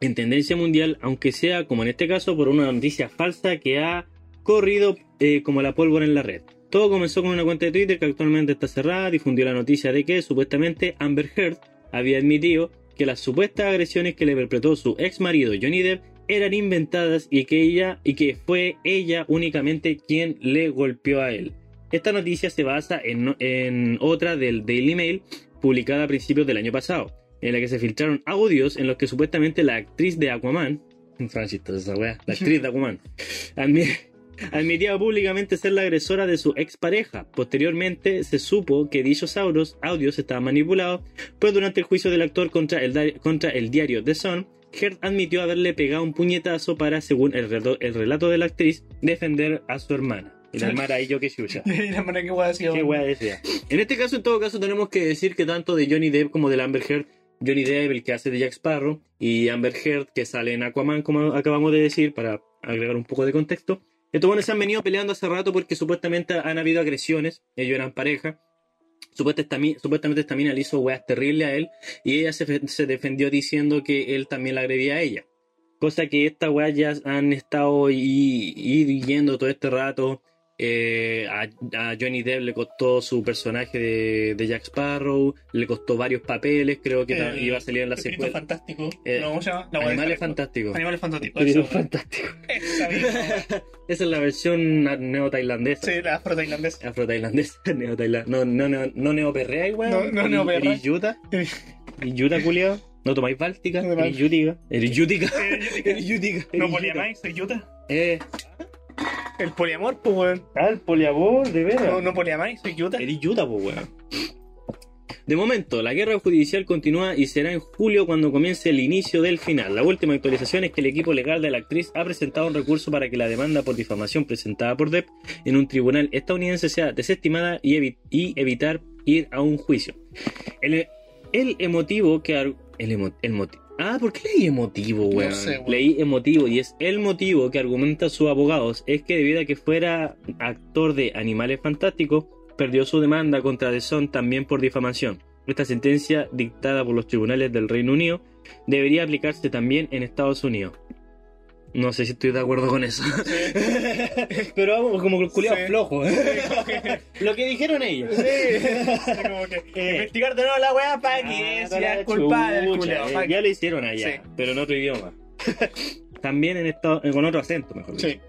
en tendencia mundial, aunque sea, como en este caso, por una noticia falsa que ha corrido eh, como la pólvora en la red. Todo comenzó con una cuenta de Twitter que actualmente está cerrada, difundió la noticia de que supuestamente Amber Heard había admitido que las supuestas agresiones que le perpetró su ex marido Johnny Depp eran inventadas y que ella y que fue ella únicamente quien le golpeó a él. Esta noticia se basa en, en otra del Daily Mail publicada a principios del año pasado, en la que se filtraron audios en los que supuestamente la actriz de Aquaman, chistosa esa wea, la actriz de Aquaman, admi- admitía públicamente ser la agresora de su expareja. Posteriormente se supo que dichos audios, estaban manipulados, pues durante el juicio del actor contra el, contra el diario The Sun, Heard admitió haberle pegado un puñetazo para, según el relato, el relato de la actriz, defender a su hermana. Y la hermana ahí yo que chucha. Y la manera que wea decía. En este caso, en todo caso, tenemos que decir que tanto de Johnny Depp como de Amber Heard, Johnny Depp, el que hace de Jack Sparrow, y Amber Heard, que sale en Aquaman, como acabamos de decir, para agregar un poco de contexto, estos buenos se han venido peleando hace rato porque supuestamente han habido agresiones, ellos eran pareja. Supuestamente supuestamente esta mina le hizo weas terribles a él y ella se defendió diciendo que él también la agredía a ella. Cosa que estas weas ya han estado y, y yendo todo este rato. Eh, a, a Johnny Depp le costó su personaje de, de Jack Sparrow, le costó varios papeles, creo que El iba a salir en la secuela. fantástico. Eh, No, Animales. Fantásticos. Animales fantásticos. Fantástico. Esa es la versión neo-tailandesa. Sí, la afro-tailandesa. Afro-tailandesa, neo-tailandesa. No, no, no, no neoperrea igual. No, no neoperrea. ¿Y Yuta? ¿Y Yuta, culiao? No tomáis báltica, No tomáis-. Eh, Eres yútica. No poliamáis, soy yuta. Eh, El poliamor, pues, weón. ah, el poliamor, de veras. No, no poliamáis, soy yuta. Eres yuta, pues, weón. De momento, la guerra judicial continúa y será en julio cuando comience el inicio del final. La última actualización es que el equipo legal de la actriz ha presentado un recurso para que la demanda por difamación presentada por Depp en un tribunal estadounidense sea desestimada y, evi- y evitar ir a un juicio. El, el emotivo que... El, emo- el Ah, ¿por qué leí emotivo, weón? sé, weón. Leí emotivo y es el motivo que argumenta sus abogados es que debido a que fuera actor de Animales Fantásticos, perdió su demanda contra The Sun también por difamación. Esta sentencia, dictada por los tribunales del Reino Unido, debería aplicarse también en Estados Unidos. No sé si estoy de acuerdo con eso. Pero vamos, como culiado Sí. flojo. Lo que dijeron ellos. Sí, como que Eh. investigar de nuevo la weá para que Ah, sea culpable eh, Ya lo hicieron allá, Sí. pero en otro idioma. También en estado, con otro acento, mejor dicho. Sí.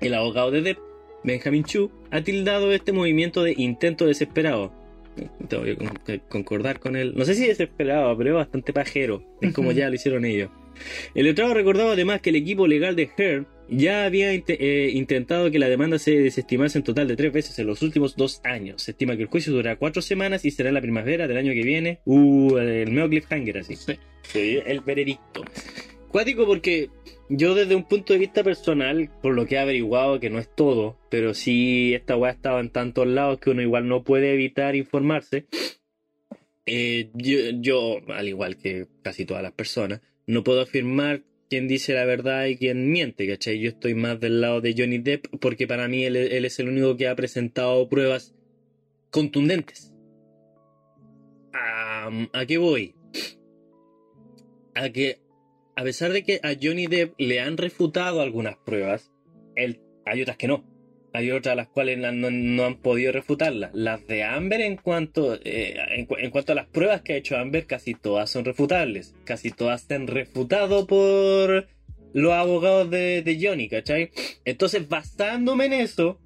El abogado de Depp, Benjamin Chu, ha tildado este movimiento de intento desesperado. Tengo que con- que concordar con él. No sé si desesperado, pero es bastante pajero. Es como ya lo hicieron ellos. El letrado recordaba además que el equipo legal de Hearn ya había eh, intentado que la demanda se desestimase en total de tres veces en los últimos dos años. Se estima que el juicio durará cuatro semanas y será en la primavera del año que viene. Uh, el medio cliffhanger así. Sí. Sí, el veredicto. Cuático porque yo desde un punto de vista personal, por lo que he averiguado, que no es todo, pero sí esta weá estaba en tantos lados que uno igual no puede evitar informarse. Eh, yo, yo, al igual que casi todas las personas, no puedo afirmar quién dice la verdad y quién miente, ¿cachai? Yo estoy más del lado de Johnny Depp porque para mí él, es el único que ha presentado pruebas contundentes. Am, ¿A qué voy? A que, a pesar de que a Johnny Depp le han refutado algunas pruebas, él, hay otras que no. Hay otras las cuales no, no han podido refutarlas. Las de Amber, en cuanto, eh, en, cu- en cuanto a las pruebas que ha hecho Amber, casi todas son refutables. Casi todas se han refutado por los abogados de, de Johnny, ¿cachai? Entonces, basándome en eso,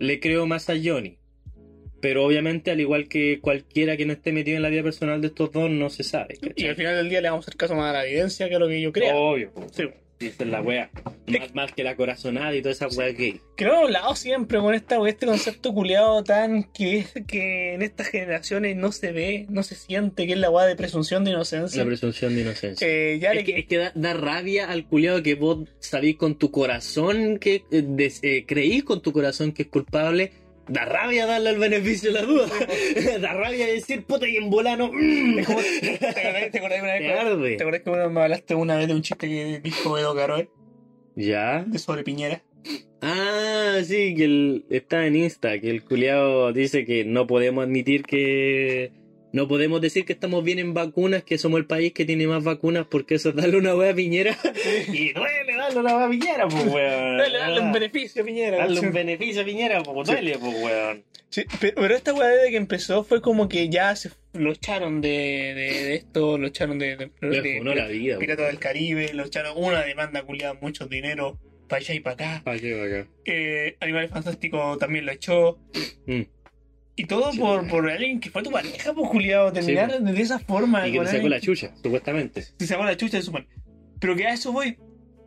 le creo más a Johnny. Pero obviamente, al igual que cualquiera que no esté metido en la vida personal de estos dos, no se sabe. Y ¿cachai? al final del día le vamos a hacer caso más a la evidencia que a lo que yo crea. Obvio. Sí. Esa es la wea. Más, más que la corazonada y toda esa wea gay. Que hemos hablado siempre con esta, este concepto culiado tan que, que en estas generaciones no se ve, no se siente, que es la weá de presunción de inocencia. La presunción de inocencia. Eh, ya le es que, es que da, da rabia al culiado que vos sabís con tu corazón que eh, des- eh, creís con tu corazón que es culpable. Da rabia darle el beneficio de la duda. da rabia decir puta y en volano. mm. Es como- ¿Te acordás, te acordás una vez Te que- arde. ¿Te acordás que me hablaste una vez de un chiste que dijo Edo Caroe ¿Ya? de sobre Piñera? Ah, sí, que el, está en Insta, que el culiado dice que no podemos admitir que... No podemos decir que estamos bien en vacunas, que somos el país que tiene más vacunas, porque eso es darle una wea a Piñera. y duele darle una wea a Piñera, pues weón. Dale, dale un beneficio a Piñera. Darle un beneficio a Piñera, pues duele, pues weón. Sí, pero, esta weá desde que empezó fue como que ya se, lo echaron de, de, de esto, lo echaron de, de, de- la vida, Piratas del Caribe, lo echaron una demanda culiada, mucho dinero, para allá y para acá. Ah, qué bacán. Eh, Animales Fantásticos también lo echó. Mm. Y todo Sí, por, por alguien que fue tu pareja, pues culiado, terminar de esa forma. Y que te sacó la chucha, supuestamente. Se sacó la chucha de su pan. Pero que a eso voy.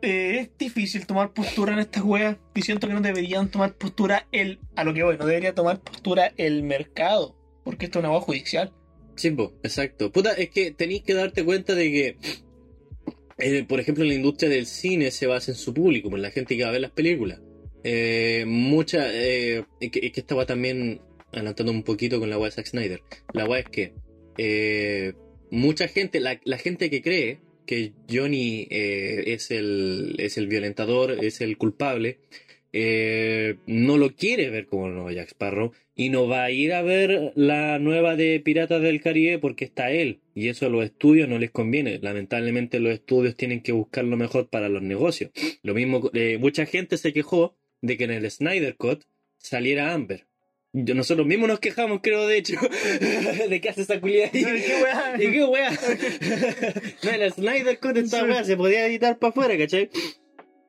eh, es difícil tomar postura en estas weas. Y siento que no deberían tomar postura el. A lo que voy, no debería tomar postura el mercado. Porque esto es una wea judicial. Sí, po, exacto. Puta, es que tenéis que darte cuenta de que, eh, por ejemplo, la industria del cine se basa en su público, en la gente que va a ver las películas. Eh, mucha, eh, es que, que estaba también adelantando un poquito con la web de Zack Snyder. La web es que eh, mucha gente, la, gente que cree que Johnny eh, es, el, es el violentador, es el culpable, eh, no lo quiere ver como nuevo Jack Sparrow y no va a ir a ver la nueva de Piratas del Caribe porque está él. Y eso a los estudios no les conviene. Lamentablemente los estudios tienen que buscar lo mejor para los negocios. Lo mismo, mucha gente se quejó de que en el Snyder Cut saliera Amber. Yo- nosotros mismos nos quejamos, creo, de hecho, de que hace esa culiada ahí. ¿Qué wea? ¿Y qué wea? no, el Snyder Cut esta wea se podía editar para afuera, ¿cachai?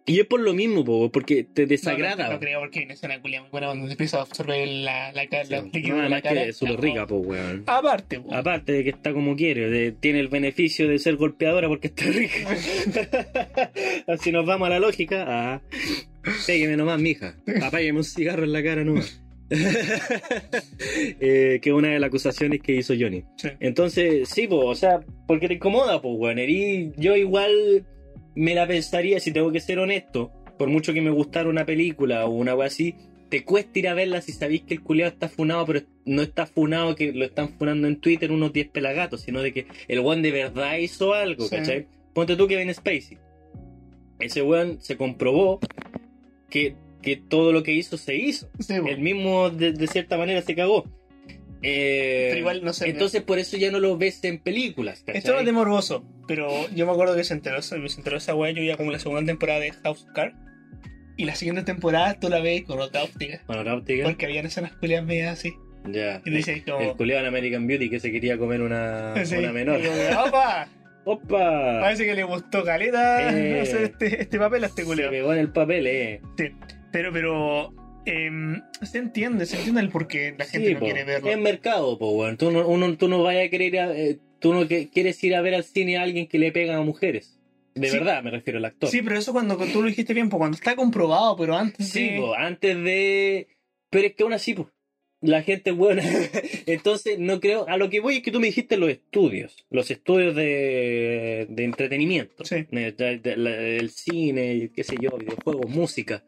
Y es por lo mismo, po, porque te desagrada. No, no, no creo porque en escena culia muy buena cuando se empieza a absorber la, la, la, Sí, líquidos no, la además cara. que es súper No. rica, po, weón. Aparte, po. Aparte de que está como quiere, de- tiene el beneficio de ser golpeadora porque está rica. Así nos vamos a la lógica. Ah, pégueme nomás, mija. Apágueme un cigarro en la cara nomás. eh, que es una de las acusaciones que hizo Johnny. Sí. Entonces, sí, po, o sea, porque te incomoda, pues, weón. Y yo igual me la pensaría, si tengo que ser honesto, por mucho que me gustara una película o una wea así, te cuesta ir a verla si sabéis que el culiado está funado, pero no está funado que lo están funando en Twitter unos 10 pelagatos, sino de que el weón de verdad hizo algo, Sí. ¿cachai? Ponte tú Kevin Spacey. Ese weón se comprobó que, que todo lo que hizo se hizo. Sí. El mismo, de, de cierta manera, se cagó. Eh, Pero igual, no sé, Entonces, por eso ya no lo ves en películas. ¿cachai? Esto no es de morboso, pero yo me acuerdo que se enteró, se enteró esa weá, yo ya como la segunda temporada de House of Cards. Y la siguiente temporada tú la ves con otra óptica. Bueno, la óptica, Porque habían escenas culias medias así. ya. Y dices El como... culiado en American Beauty que se quería comer una, Sí, una menor. y como, ¡Opa! ¡Opa! Parece que le gustó caleta Eh. hacer este, este papel a este Se culeo. pegó en el papel, eh. Pero, pero... em, se entiende, se entiende el por qué la gente Sí, no po. quiere verlo. Es mercado, po, weón. Tú no, uno, tú no vayas a querer ir a- eh, tú no que- quieres ir a ver al cine a alguien que le pega a mujeres. De Sí. verdad, me refiero al actor. Sí, pero eso cuando tú lo dijiste bien, pues cuando está comprobado, pero antes Sí, de... po, antes de. Pero es que aún así, po, la gente es buena. Entonces, no creo. A lo que voy es que tú me dijiste los estudios. Los estudios de, de entretenimiento. Sí. De- de- el cine, qué sé yo, videojuegos, música.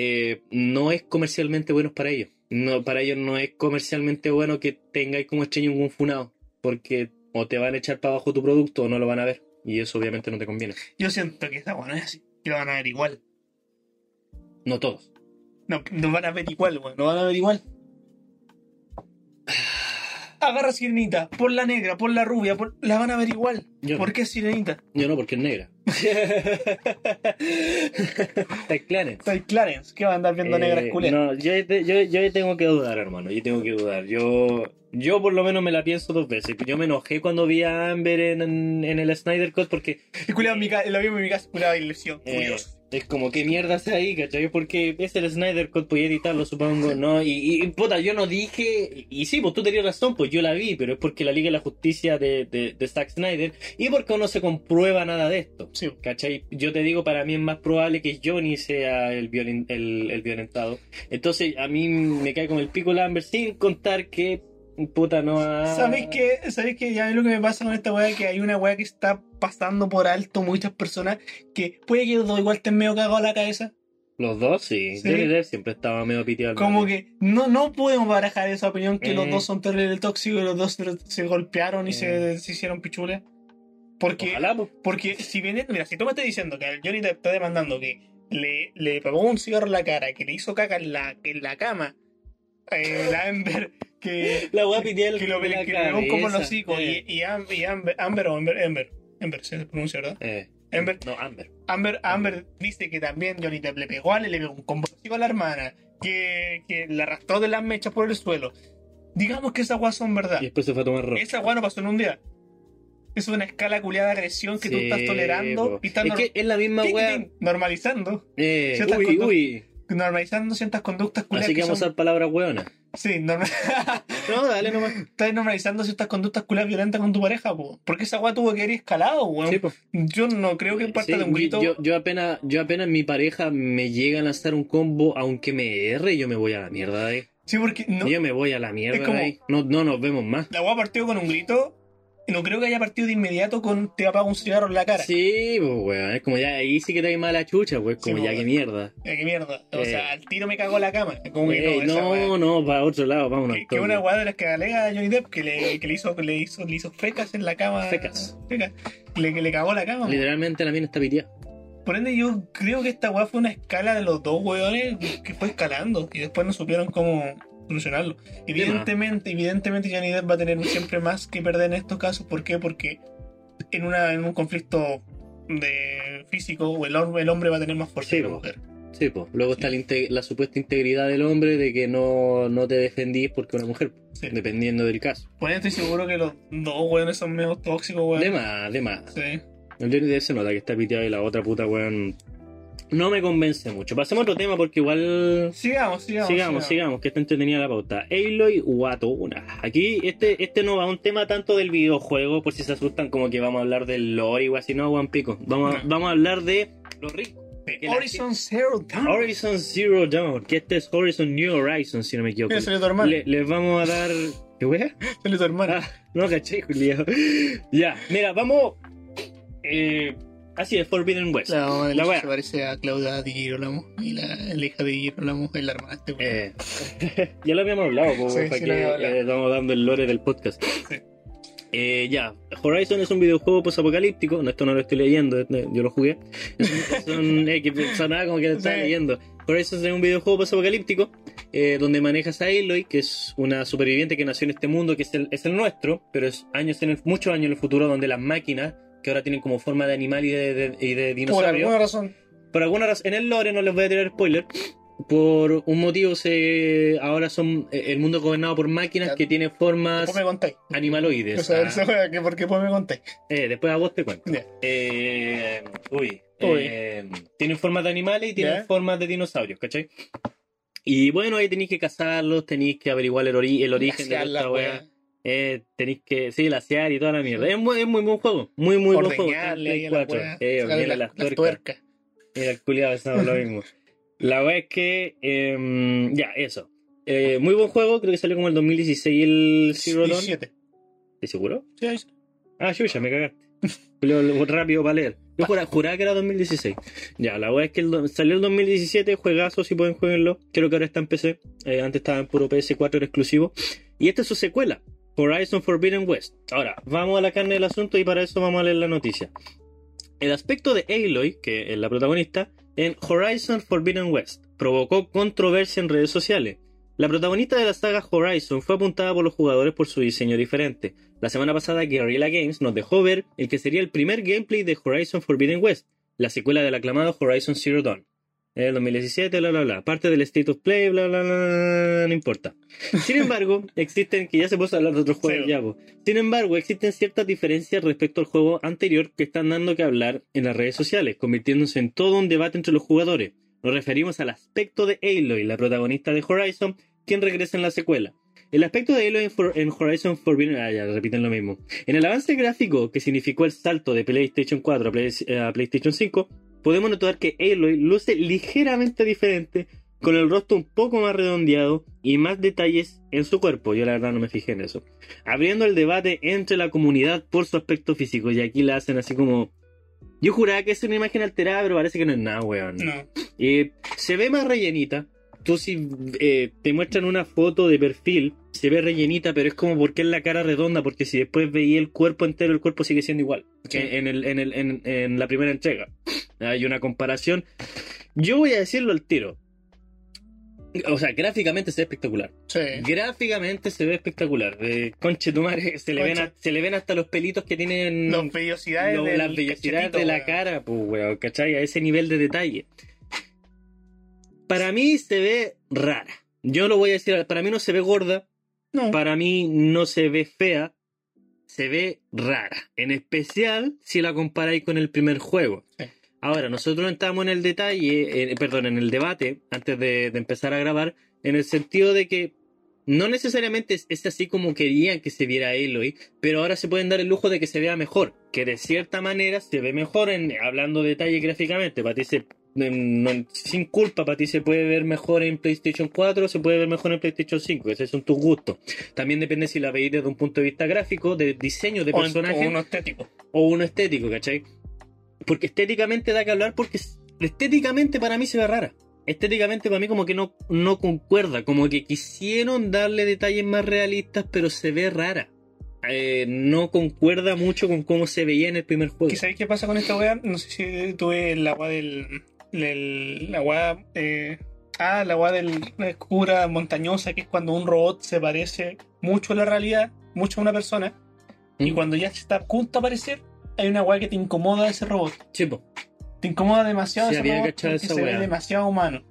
Eh, no es comercialmente bueno para ellos. No, para ellos no es comercialmente bueno que tengáis como estrella un funado. Porque o te van a echar para abajo tu producto o no lo van a ver. Y eso obviamente no te conviene. Yo siento que esta weá no es así. Que lo van a ver igual. No todos. No, no van a ver igual. No van a ver igual. Agarra Sirenita, por la negra, por la rubia, por... la van a ver igual. Yo no. ¿Por qué Sirenita? Yo no, porque es negra. Está claro. Soy Clarence, que va a andar viendo Eh, negras culeras. No, yo, yo, yo tengo que dudar, hermano. Yo tengo que dudar. Yo, yo por lo menos me la pienso dos veces. Yo me enojé cuando vi a Amber en, en, en el Snyder Cut porque El culeado en mi casa, lo vimos en mi casa, culeado y lesión, eh, furioso. Es como, ¿qué mierda hace ahí, cachai? Porque es el Snyder Cut, podía editarlo, supongo, ¿no? Y, y, puta, yo no dije. Y sí, pues tú tenías razón, pues yo la vi, pero es porque la Liga de la Justicia de, de, de Zack Snyder y porque no se comprueba nada de esto. Sí. ¿Cachai? Yo te digo, para mí es más probable que Johnny sea el, violen- el, el violentado. Entonces, a mí me cae como el pico Lambert sin contar que puta no ha... ¿Sabéis que, ¿Sabéis que ya ves lo que me pasa con esta weá? Que hay una weá que está pasando por alto muchas personas que puede que los dos igual estén medio cagados a la cabeza. Los dos, sí. Sí. Johnny Depp siempre estaba medio piteado. Como medio. que no, no podemos barajar esa opinión que los Eh. dos son terribles tóxicos y los dos se, golpearon y se, se hicieron pichules. Porque, Ojalá, pues. porque si viene, mira, si tú me estás diciendo que Johnny te está demandando que le, le pegó un cigarro en la cara, que le hizo caca en la, en la cama, eh, la Amber, que, La weá piteada que lo que como los hocicos, Eh. y, y, Am- y Amber, Amber o Amber, Amber, Amber se pronuncia, ¿verdad? Eh. Amber, No, Amber. Amber, Amber dice que también Johnny Depp le pegó a él, le pegó un combo a la hermana, que, que la arrastró de las mechas por el suelo. Digamos que esas guas son verdad. Y después se fue a tomar rock. Esa guas no pasó en un día. Es una escala culiada de agresión que tú Sí, estás tolerando po. y estás Es que es la misma ting, normalizando. Eh, Ciertas uy, conductas- uy. Normalizando ciertas conductas culiadas. Así que vamos a son- usar palabras weonas. Sí, norma- No, dale nomás. estás normalizando ciertas conductas culiadas violentas con tu pareja, po. Porque esa guay tuvo que ir escalado, weón. Sí. Yo no creo que parte Sí, de un grito. Yo, yo apenas, yo apenas mi pareja me llega a lanzar un combo, aunque me erre, yo me voy a la mierda de ahí. Sí, porque no, Yo me voy a la mierda Es como- de ahí. No, no nos vemos más. la guay partió con un grito. No creo que haya partido de inmediato con te apago un cigarro en la cara. Sí, pues weón. Es como ya ahí sí que te hay mala chucha, pues. Como Sí, ya pues, que mierda. Eh, qué mierda. O Eh. sea, al tiro me cagó la cama. Como que Ey, no, esa no, para otro lado, vámonos. Que, que una weá de las que alega Johnny Depp que le, que le hizo, le hizo, le hizo fecas en la cama. Fecas. Fecas. Le, que le cagó la cama. Literalmente la mina está piteada. Por ende, yo creo que esta weá fue una escala de los dos weones que fue escalando y después no supieron cómo solucionarlo. Evidentemente, evidentemente Johnny Depp va a tener siempre más que perder en estos casos. ¿Por qué? Porque en, una, en un conflicto de físico el hombre, el hombre va a tener más fuerza Sí, que la mujer. Sí, pues. Luego está la, supuesta integridad del hombre de que no, no te defendís porque una mujer, Sí. dependiendo del caso. Por eso estoy seguro que los dos weones son menos tóxicos, weón. De más, de más. Sí. El Johnny Depp se nota que está piteado y la otra puta, weón, no me convence mucho. Pasemos a otro tema porque igual. Sigamos, sigamos. Sigamos, sigamos, que está entretenida la pauta. Aloy Watuna. Aquí, este, este no va a un tema tanto del videojuego, por si se asustan, como que vamos a hablar del lore o así, no, Juan Pico. Vamos, a- No. vamos a hablar de los ricos. Horizon Zero Dawn. Horizon Zero Dawn, que este es Horizon New Horizon, si no me equivoco. Hermano. Le- les vamos a dar. ¿Qué wea? Salió tu hermano. Ah, no caché, Julio. ya, mira, vamos. Eh, así es, Forbidden West. La mamá de La wea. se parece a Claudia Di Girolamo. Y la, la hija de Girolamo es la hermana de este. Eh, ya lo habíamos hablado, po, Sí, para sí, que hablado. eh, estamos dando el lore del podcast. Sí. Eh, ya, Horizon es un videojuego posapocalíptico. No, esto no lo estoy leyendo, eh, yo lo jugué. Un- eh, que sonaba como que lo estaba leyendo. Horizon es un videojuego posapocalíptico eh, donde manejas a Aloy, que es una superviviente que nació en este mundo, que es el, es el nuestro, pero es años en el, muchos años en el futuro, donde las máquinas, que ahora tienen como forma de animal y de, de- y de Por dinosaurio, alguna razón. por alguna razón, en el lore no les voy a tirar spoiler. Por un motivo se ahora son eh, el mundo gobernado por máquinas Ya. que tienen formas animaloides. O sea, Ah, wea que porque después me contáis. eh, después a vos te cuento. Eh, uy. Uy. eh, tienen formas de animales y tienen formas de dinosaurios, ¿cachai? Y bueno, ahí tenéis que cazarlos, tenéis que averiguar el, ori- el origen de esta wea. wea. Eh, tenéis que, sí, lasear y toda la mierda. Es muy, es muy buen juego. Muy, muy buen juego. A la 4. wea. Eh, la- las las tuercas. tuercas. Mira, el culiado pensamos lo mismo. La wea es que, em, ya, eso. Eh, muy buen juego, creo que salió como el 2016 el Zero Dawn. 17. ¿Estás seguro? Sí, ahí está. Ah, chucha, me cagaste. Lo- lo- rápido para leer. Yo juraba, juraba que era 2016. Ya, la wea es que el salió el 2017, juegazo, si pueden jugarlo. Creo que ahora está en PC. Eh, antes estaba en puro PS4, era exclusivo. Y esta es su secuela, Horizon Forbidden West. Ahora, vamos a la carne del asunto y para eso vamos a leer la noticia. El aspecto de Aloy, que es la protagonista, en Horizon Forbidden West provocó controversia en redes sociales. La protagonista de la saga Horizon fue apuntada por los jugadores por su diseño diferente. La semana pasada Guerrilla Games nos dejó ver el que sería el primer gameplay de Horizon Forbidden West, la secuela del aclamado Horizon Zero Dawn. En el 2017, bla bla bla. Parte del State of Play, bla bla bla, no importa. Sin embargo, existen, que ya se puede hablar de otros juegos Sí. ya, po. Sin embargo, existen ciertas diferencias respecto al juego anterior que están dando que hablar en las redes sociales, convirtiéndose en todo un debate entre los jugadores. Nos referimos al aspecto de Aloy, la protagonista de Horizon, quien regresa en la secuela. El aspecto de Aloy en, For- en Horizon Forbidden... Ah, ya, repiten lo mismo. En el avance gráfico que significó el salto de PlayStation 4 a, Play- a PlayStation 5, podemos notar que Aloy luce ligeramente diferente, con el rostro un poco más redondeado y más detalles en su cuerpo. Yo la verdad no me fijé en eso. Abriendo el debate entre la comunidad por su aspecto físico, y aquí la hacen así como... Yo juraba que es una imagen alterada, pero parece que no es nada, weón. No. Eh, se ve más rellenita. Tú si eh, te muestran una foto de perfil, se ve rellenita, pero es como porque es la cara redonda, porque si después veía el cuerpo entero, el cuerpo sigue siendo igual Sí. que en, el, en, el, en, en la primera entrega. Hay una comparación. Yo voy a decirlo al tiro. O sea, gráficamente se ve espectacular. Sí. Gráficamente se ve espectacular. Eh, conche tu madre, se le, ven a- se le ven hasta los pelitos que tienen Los vellosidades lo- las vellosidades de la weón. cara, pues, weón, ¿cachai? A ese nivel de detalle. Para mí se ve rara. Yo lo voy a decir, para mí no se ve gorda, No. para mí no se ve fea, se ve rara. En especial si la comparáis con el primer juego. Sí. Ahora, nosotros entramos en el detalle, eh, perdón, en el debate, antes de, de empezar a grabar, en el sentido de que no necesariamente es, es así como querían que se viera Eloy, pero ahora se pueden dar el lujo de que se vea mejor, que de cierta manera se ve mejor en hablando detalle gráficamente. Para ti se, no- sin culpa, para ti se puede ver mejor en PlayStation 4, se puede ver mejor en PlayStation 5, esos son tus gustos. También depende si la veis desde un punto de vista gráfico, de diseño de personaje o uno estético. o uno estético, ¿cachai? Porque estéticamente da que hablar porque estéticamente para mí se ve rara. Estéticamente para mí como que no, no concuerda, como que quisieron darle detalles más realistas, pero se ve rara. Eh, no concuerda mucho con cómo se veía en el primer juego. ¿Y sabéis qué pasa con esta weá? No sé si tuve el agua del. La weá. eh, ah, la weá del la escura montañosa, que es cuando un robot se parece mucho a la realidad, mucho a una persona, y Mm. cuando ya se está a punto de aparecer, hay una weá que te incomoda de ese robot. Sí, po. Te incomoda demasiado Sí, ese robot esa se ve demasiado humano.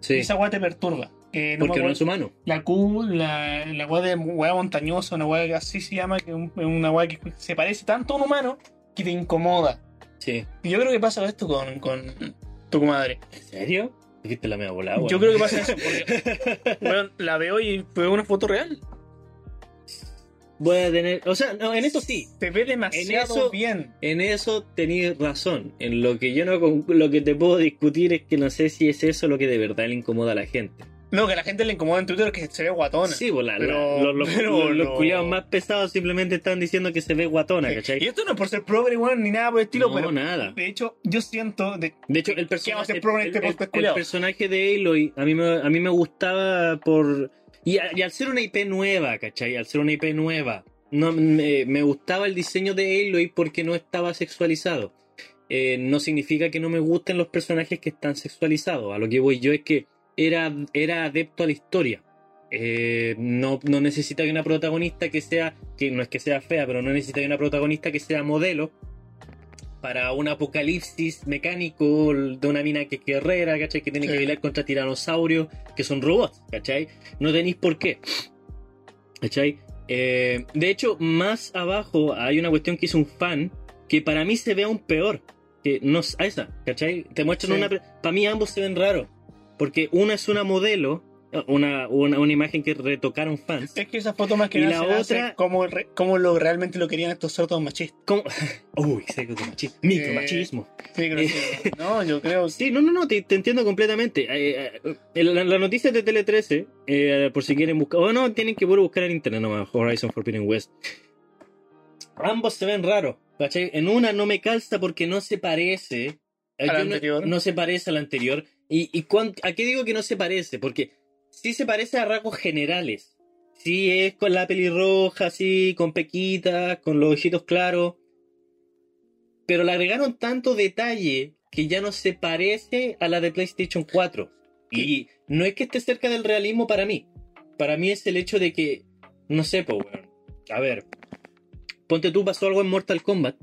Sí. Y esa weá te perturba. No me porque no es humano. la Q, la, la weá de weá montañosa, una weá que así se llama, que es un- una weá que se parece tanto a un humano que te incomoda. Sí. Y yo creo que pasa esto con, con, tu comadre. ¿En serio? Dijiste la media volada, Yo creo que pasa eso porque bueno, la veo y fue una foto real. Voy a tener. O sea, no, en eso sí. Te ve demasiado En eso- bien. En eso tenías razón. En lo que yo no lo que te puedo discutir es que no sé si es eso lo que de verdad le incomoda a la gente. No, que a la gente le incomoda en Twitter que se ve guatona. Sí, pues la- la- Pero- los, los, pero los- los no. culiados más pesados simplemente están diciendo que se ve guatona, Sí. ¿cachai? Y esto no es por ser progre, weón, ni nada por el estilo, no, pero nada. de hecho, yo siento de De hecho, el personaje, este el- el- el culiao? personaje de Aloy a mí me, a mí me gustaba por... Y, a- y al ser una IP nueva, ¿cachai? Al ser una IP nueva, no, me, me gustaba el diseño de Aloy porque no estaba sexualizado. Eh, no significa que no me gusten los personajes que están sexualizados. A lo que voy yo es que era, era adepto a la historia. Eh, no, no necesita de una protagonista que sea, que no es que sea fea, pero no necesita de una protagonista que sea modelo para un apocalipsis mecánico de una mina que es guerrera, ¿cachai? Que tiene Sí. que pelear contra tiranosaurios, que son robots, ¿cachai? No tenéis por qué, ¿cachai? Eh, de hecho, más abajo hay una cuestión que hizo un fan que para mí se ve aún peor. Que no esa, ¿cachai? Te muestran Sí. una. Para mí ambos se ven raros. Porque una es una modelo, una, una, una imagen que retocaron fans. es que esa foto más que Y nada la se otra- como, re- como lo realmente lo querían estos sordos machistas. ¿Cómo? Uy, micromachismo. Micromachismo. Que- no, yo creo Sí, no, no, no, te, te entiendo completamente. Eh, eh, la, la noticia de Tele 13, eh, por si quieren buscar, o no, tienen que buscar en internet nomás, Horizon Forbidden West. Ambos se ven raros, ¿cachai? En una no me calza porque no se parece. eh, ¿A la no- anterior? No, se parece a la anterior. ¿Y, y cuán- a qué digo que no se parece? Porque sí se parece a rasgos generales. Sí es con la pelirroja, así, con pequitas, con los ojitos claros. Pero le agregaron tanto detalle que ya no se parece a la de PlayStation 4. Y no es que esté cerca del realismo para mí. Para mí es el hecho de que, no sé, pues, weón. A ver, ponte tú, pasó algo en Mortal Kombat.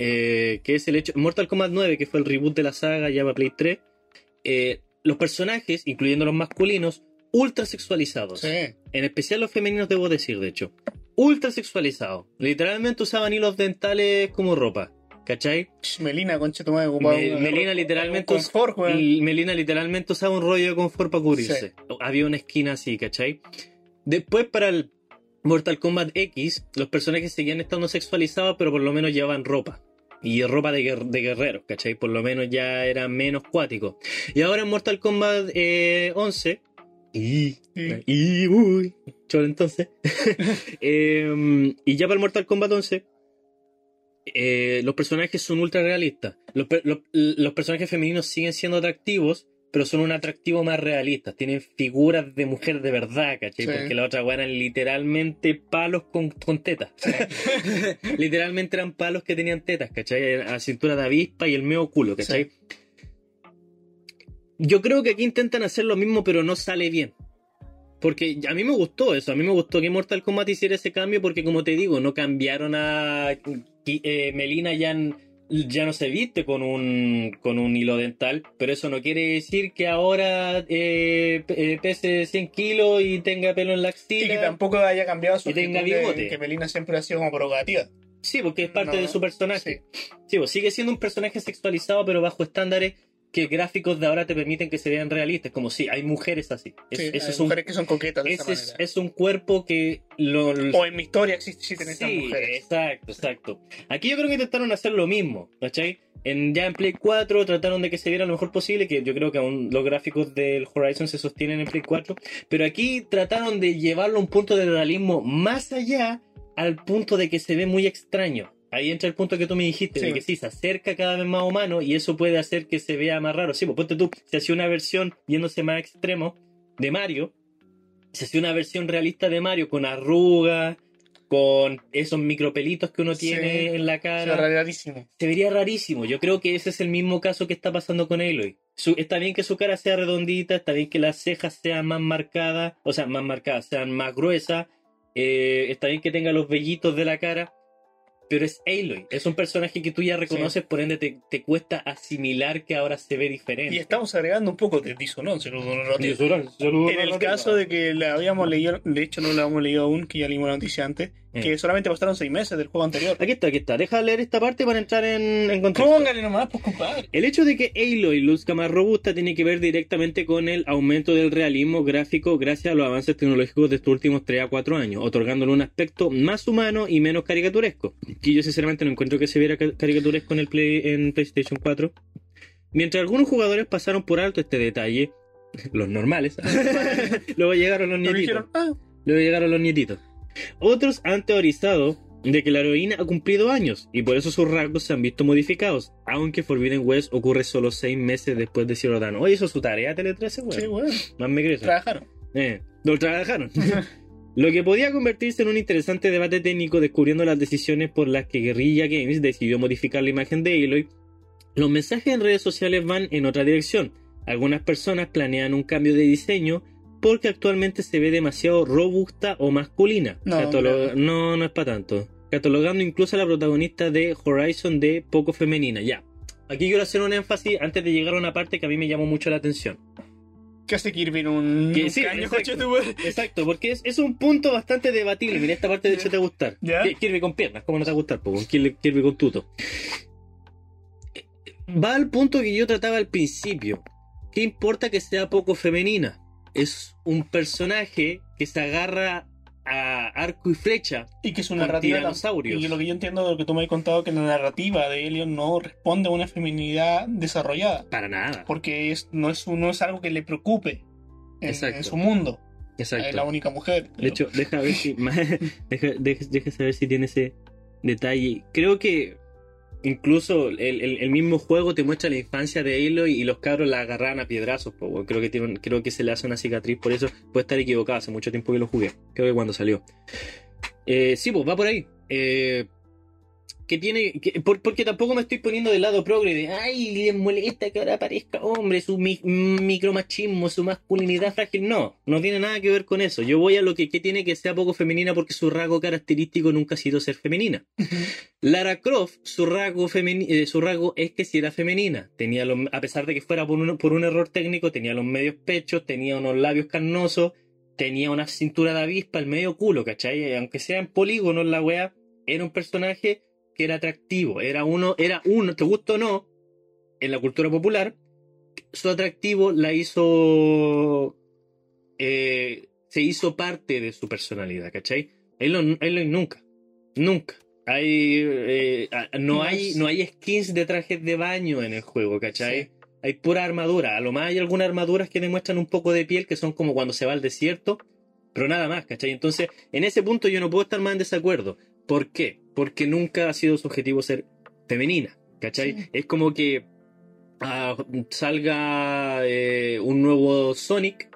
eh, que es el hecho. Mortal Kombat 9, que fue el reboot de la saga, ya para Play 3. Eh, los personajes, incluyendo los masculinos, ultra sexualizados. Sí. En especial los femeninos, debo decir, de hecho. Ultra sexualizados. Literalmente usaban hilos dentales como ropa. ¿Cachai? Ch, Melina, concha tu madre, Me- Melina literalmente confort, Melina literalmente usaba un rollo de confort para cubrirse. Había una esquina así, ¿cachai? Después para el Mortal Kombat X, los personajes seguían estando sexualizados, pero por lo menos llevaban ropa. Y ropa de, guer- de guerreros, ¿cachai? Por lo menos ya eran menos cuáticos. Y ahora en Mortal Kombat eh, 11... Y, y uy, cholo entonces. Em, y ya para el Mortal Kombat 11, eh, los personajes son ultra realistas. Los, los- los personajes femeninos siguen siendo atractivos, pero son un atractivo más realistas. Tienen figuras de mujer de verdad, ¿cachai? Sí. Porque la otra weá eran literalmente palos con, con tetas. literalmente eran palos que tenían tetas, ¿cachai? A cintura de avispa y el medio culo, ¿cachai? Yo creo que aquí intentan hacer lo mismo, pero no sale bien. Porque a mí me gustó eso, a mí me gustó que Mortal Kombat hiciera ese cambio porque como te digo, no cambiaron a... eh, Melina ya, n- ya no se viste con un, con un hilo dental, pero eso no quiere decir que ahora eh, eh, pese 100 kilos y tenga pelo en la Y axila. que tampoco haya cambiado su Y tenga de- bigote. Que Melina siempre ha sido como provocativa. Sí, porque es parte No, de su personaje. sí. Sí, pues sigue siendo un personaje sexualizado, pero bajo estándares que gráficos de ahora te permiten que se vean realistas. Como si hay mujeres así. Es, Sí, hay es un, mujeres que son coquetas de esa es, un cuerpo que lo, O en mi historia existen estas Sí, mujeres. exacto, exacto. Aquí yo creo que intentaron hacer lo mismo, ¿cachai? En, ya en Play 4 trataron de que se viera lo mejor posible, que yo creo que aún los gráficos del Horizon se sostienen en Play 4, pero aquí trataron de llevarlo a un punto de realismo más allá al punto de que se ve muy extraño. Ahí entra el punto que tú me dijiste, Sí. de que sí, se acerca cada vez más humano y eso puede hacer que se vea más raro. Sí, pues ponte tú, se hacía una versión yéndose más extremo de Mario, se hacía una versión realista de Mario con arrugas, con esos micropelitos que uno Sí. tiene en la cara. sea, rarísimo. Se vería rarísimo. Yo creo que ese es el mismo caso que está pasando con Aloy. Su- está bien que su cara sea redondita, está bien que las cejas sean más marcadas, o sea, más marcadas, sean más gruesas, eh, está bien que tenga los vellitos de la cara, pero es Aloy. Es un personaje que tú ya reconoces, por ende te, te cuesta asimilar que ahora se ve diferente. Y estamos agregando un poco de disonancia. En a el caso de que la habíamos leído, de hecho no la hemos leído aún, que ya leímos la noticia antes, que solamente pasaron seis meses del juego anterior. Aquí está, aquí está. Deja leer esta parte para entrar en, en contexto. Póngale nomás, pues compadre. El hecho de que Aloy luzca más robusta tiene que ver directamente con el aumento del realismo gráfico gracias a los avances tecnológicos de estos últimos 3 a 4 años, otorgándole un aspecto más humano y menos caricaturesco. Que yo sinceramente no encuentro que se viera ca- caricaturesco en, el Play, en PlayStation 4. Mientras algunos jugadores pasaron por alto este detalle, los normales, luego llegaron los nietitos. ah, Luego llegaron los nietitos. Otros han teorizado de que la heroína ha cumplido años y por eso sus rasgos se han visto modificados, aunque Forbidden West ocurre solo seis meses después de Dawn. Oye, hizo su tarea Tele 13, weón. sí, bueno, Más me crees. trabajaron. Eh, lo trabajaron. Lo que podía convertirse en un interesante debate técnico descubriendo las decisiones por las que Guerrilla Games decidió modificar la imagen de Aloy. Los mensajes en redes sociales van en otra dirección. Algunas personas planean un cambio de diseño porque actualmente se ve demasiado robusta o masculina. No, no. es para tanto. Catalogando incluso a la protagonista de Horizon de poco femenina. Ya. Aquí quiero hacer un énfasis antes de llegar a una parte que a mí me llamó mucho la atención. ¿Qué hace Kirby en un, Que un sí, caño, exacto. Exacto, porque es, es un punto bastante debatible. Mira, esta parte de hecho te va a gustar. ¿Ya? Ki- Kirby con piernas, ¿cómo no te va a gustar? Kirby, Kirby con tuto. Va al punto que yo trataba al principio. ¿Qué importa que sea poco femenina? Es un personaje que se agarra a arco y flecha. Y que su Con narrativa. Y lo que yo entiendo de lo que tú me has contado, que la narrativa de Helios no responde a una feminidad desarrollada. Para nada. Porque es, no, es, no es algo que le preocupe en su mundo. Exacto. Es la única mujer. De hecho, deja ver si. deja, deja, deja saber si tiene ese detalle. Creo que incluso el, el- mismo juego te muestra la infancia de Aloy y los cabros la agarraban a piedrazos. po, creo, que creo que se le hace una cicatriz por eso. Puede estar equivocado, hace mucho tiempo que lo jugué. Creo que cuando salió. Eh, sí, pues va por ahí. Eh, que tiene. que- por- porque tampoco me estoy poniendo del lado progre de. Ay, les molesta que ahora aparezca hombre, su mi- micromachismo, su masculinidad frágil. No, no tiene nada que ver con eso. Yo voy a lo que, que tiene que sea poco femenina porque su rasgo característico nunca ha sido ser femenina. Lara Croft, su rasgo, femeni- eh, su rasgo es que si era femenina. Tenía los, a pesar de que fuera por un, por un error técnico, tenía los medios pechos, tenía unos labios carnosos, tenía una cintura de avispa, el medio culo, ¿cachai? Aunque sea en polígonos la wea, era un personaje que era atractivo. Era uno, era uno, te gusta o no, en la cultura popular, su atractivo la hizo. eh, se hizo parte de su personalidad, ¿cachai? Aloy, Aloy nunca. Nunca. Hay, eh, no, hay, no hay skins de trajes de baño en el juego, ¿cachai? Sí. Hay pura armadura. A lo más hay algunas armaduras que demuestran un poco de piel, que son como cuando se va al desierto, pero nada más, ¿cachai? Entonces, en ese punto yo no puedo estar más en desacuerdo. ¿Por qué? Porque nunca ha sido su objetivo ser femenina, ¿cachai? Sí. Es como que ah, salga eh, un nuevo Sonic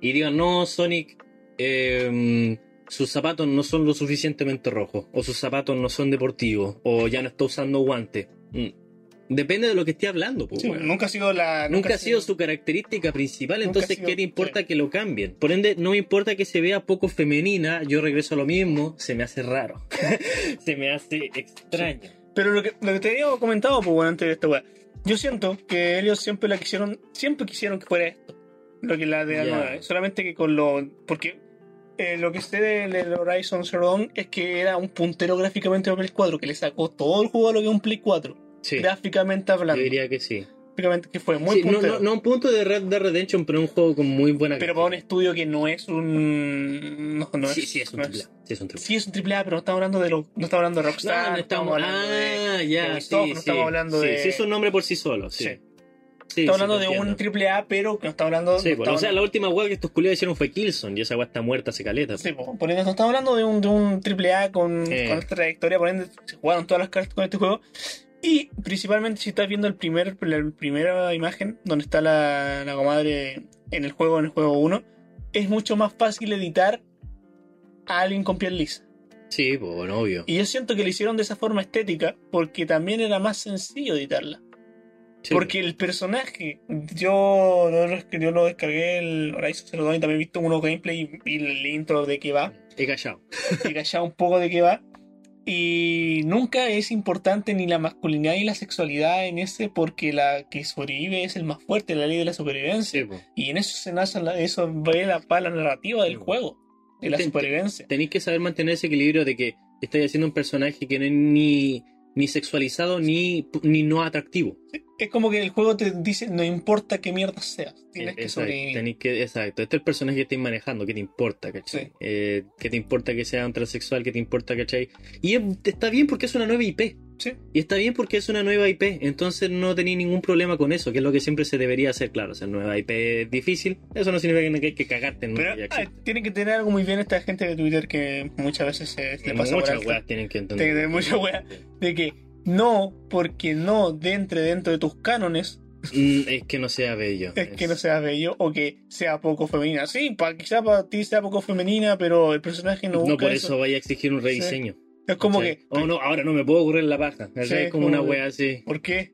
y digan, no, Sonic, eh, sus zapatos no son lo suficientemente rojos, o sus zapatos no son deportivos, o ya no está usando guantes. Mm. Depende de lo que esté hablando, pues, Sí, nunca ha sido la. Nunca ha sido su característica principal, entonces sido- ¿qué te importa sí. que lo cambien? Por ende, no me importa que se vea poco femenina, yo regreso a lo mismo, se me hace raro, se me hace extraño. Pero lo que, lo que te había comentado, pues bueno, antes de esta weá. Yo siento que ellos siempre la quisieron, siempre quisieron que fuera esto. Lo que la de. Solamente que con lo. Porque eh, lo que sé del, Horizon Zero Dawn es que era un puntero gráficamente a Play 4, que le sacó todo el juego a lo que es un Play 4. Sí, Gráficamente yo hablando. diría que sí. Gráficamente que fue muy Sí, no, no, no un punto de Red Dead Redemption, pero un juego con muy buena Pero para un estudio que no es un. No, no Sí, es, sí, es un no triple A, Sí, es un triple A. Sí, es un triple A, pero no estamos hablando de lo, no estamos hablando de Rockstar, No, estamos, hablando de. ah, de ya, Ubisoft, sí, no sí. estamos hablando Sí, de- sí, es un nombre por sí solo, sí. Sí. Sí, Estamos sí, hablando te de entiendo. un triple A, pero que no estamos hablando. Sí, no pues, o sea, la hablando- última weá que estos culiados hicieron fue Killzone y esa weá está muerta hace caleta. Sí, pues, por ende, no estamos hablando de un, de un triple A con, Eh. con esta trayectoria, por ende, se jugaron todas las cartas con este juego. Y principalmente si estás viendo el primer, la primera imagen, donde está la, la comadre en el juego, en el juego 1, es mucho más fácil editar a alguien con piel lisa. Sí, pues, bueno, obvio. Y yo siento que lo hicieron de esa forma estética, porque también era más sencillo editarla. Sí, Porque el personaje, yo, yo, lo- yo lo descargué el Horizon Zero Dawn y también he visto unos gameplay y, y el intro de qué va, He callado. y cachado un poco de qué va. Y nunca es importante ni la masculinidad ni la sexualidad en ese, porque la que sobrevive es el más fuerte, la ley de la supervivencia. Sí. Y en eso se nace la, eso ve la, la narrativa del Sí. juego, de la supervivencia. Tenéis que saber mantener ese equilibrio de que estáis haciendo un personaje que no es ni, ni sexualizado ni, ni no atractivo. Es como que el juego te dice, no importa qué mierda seas, tienes que sobrevivir. que, exacto. Este es el personaje que estáis manejando, ¿qué te importa, cachai? Sí. Eh, ¿Qué te importa que sea un transexual? ¿Qué te importa, cachai? Y es- está bien porque es una nueva IP. Sí. Y está bien porque es una nueva IP. Entonces no tenéis ningún problema con eso, que es lo que siempre se debería hacer. Claro, ser nueva IP es difícil. Eso no significa que hay que cagarte en Pero ah, tienen que tener algo muy bien esta gente de Twitter que muchas veces se, le pasa Muchas weas tienen que entender. Que tener muchas weas. De que no, porque no entre dentro de tus cánones, Mm, es que no sea bello. es que no sea bello o que sea poco femenina. Sí, para quizá para ti sea poco femenina, pero el personaje no busca No por eso. eso vaya a exigir un rediseño. Es como ¿cachai? que, Oh, no, ahora no me puedo ocurrir la paja. es como como una wea así. ¿por qué?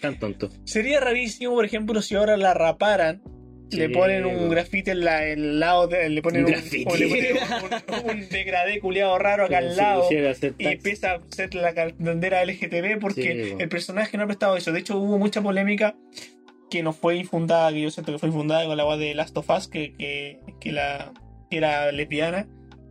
Tan tonto. Sería rarísimo, por ejemplo, si ahora la raparan, le ponen un grafite en la, en el lado, de, le ponen Un le ponen un, degradé culiado raro acá al lado. Y empieza a ser la bandera LGTB porque el personaje no ha prestado eso. De hecho, hubo mucha polémica que no fue infundada, que yo siento que fue infundada con la voz de Last of Us, que, que, que la que era lesbiana.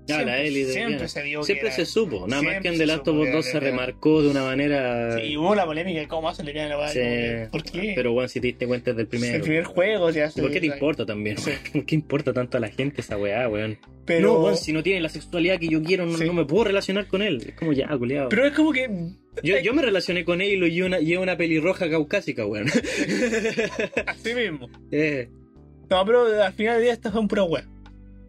La siempre se vio Siempre que se supo, nada más que en The Last of Us que 2 era se remarcó de una manera. Sí, y hubo la polémica de cómo hace lesbiana la weá, Sí. ¿Por qué? Pero bueno, si te diste cuenta desde el primero. el primer juego ya se- ¿Por qué te importa también? Sí. ¿Por qué importa tanto a la gente esa weá, weón? Pero, No, weón, si no tiene la sexualidad que yo quiero, no, me puedo relacionar con él. Es como ya, culiado. pero es como que Yo, yo me relacioné con él y una, y una pelirroja caucásica, weón. así mismo. Eh, No, pero al final del día estas son pura weá.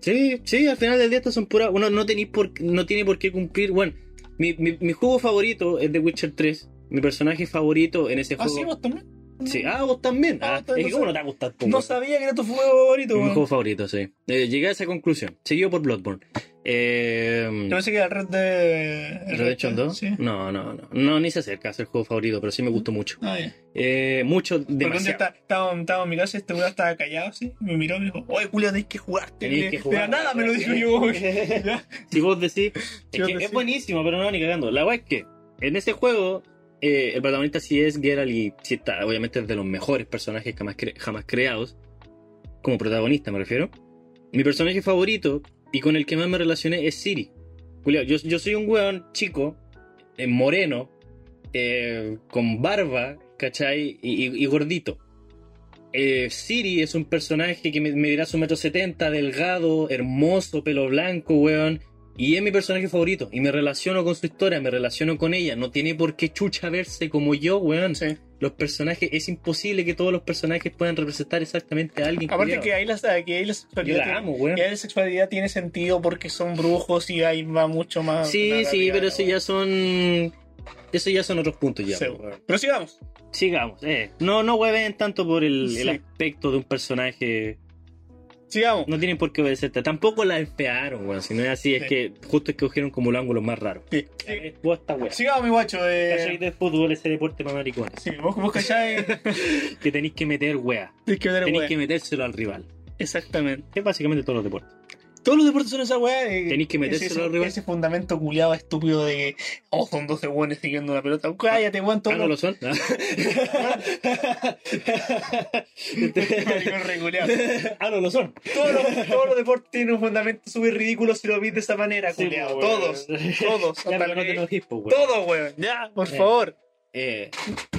Sí, sí, al final del día estas son puras. Uno no, tenéis por, no tiene por qué cumplir. Bueno, mi, mi, mi juego favorito es The Witcher 3. Mi personaje favorito en ese ¿Ah, juego. sí, vos también? Sí, ah, vos también. Ah, Ah, es que no cómo no te va a gustar po, No sabía que era tu juego favorito, mi juego favorito, sí. Eh, llegué a esa conclusión. Seguido por Bloodborne. Eh, Yo pensé que el Red de. ¿Redemption 2? Sí. No, no, no. No, ni se acerca a ser juego favorito, pero sí me gustó mucho. Ah, ya. Eh, mucho, Porque demasiado. estaba, estaba, en mi casa y este weón estaba callado así. Me miró y me dijo: Oye, Julio, tenés que jugarte. Tenéis De- que jugar. nada me lo dijo yo. Si vos decís, es, vos que decís. es buenísimo, pero no, ni cagando. La weá es que en ese juego, eh, el protagonista sí es Geralt y sí está, obviamente, es de los mejores personajes jamás, cre- jamás creados. Como protagonista, me refiero. Mi personaje favorito y con el que más me relacioné es Siri. Julián, yo, yo soy un weón chico, eh, moreno, eh, con barba, ¿cachai? Y, y- y gordito. Eh, Siri es un personaje que me, medirá su metro setenta, delgado, hermoso, pelo blanco, weón. Y es mi personaje favorito. Y me relaciono con su historia, me relaciono con ella. No tiene por qué chucha verse como yo, weón. Sí. Los personajes, es imposible que todos los personajes puedan representar exactamente a alguien. Aparte que ahí la, que ahí la sexualidad. la tiene- amo, weón. que ahí la sexualidad tiene sentido porque son brujos y ahí va mucho más. Sí, sí, realidad, pero eso ya son. Eso ya son otros puntos ya. Pero sigamos. Sigamos, eh. No, no hueven tanto por el, aspecto de un personaje. Sigamos. No tienen por qué obedecerte. Tampoco la enfearon, weón. Si no es así, es Sí. que justo escogieron como los ángulos más raros. Sí. Eh, Vos weá. Sigamos, mi guacho. ¿Cachai Eh... de fútbol ese deporte para maricones? Sí, vos, vos cachai. Que tenéis que meter weá. Tienes que ver, Tenéis que metérselo al rival. Exactamente. Es básicamente todos los deportes. Todos los deportes son esa weá. eh, Tenéis que metérselo rival. ese fundamento culiado estúpido de que oh, son 12 buenos siguiendo una pelota. Cállate, weón, Ah, todos no lo son. Ah, no lo son. todos, los, todos los deportes tienen un fundamento súper ridículo si lo ves de esa manera, Sí, culiado. pues, weón. Todos, todos. Ya, no te enojís, pues, weón. Todos, weón. Ya, por Eh. favor. Eh,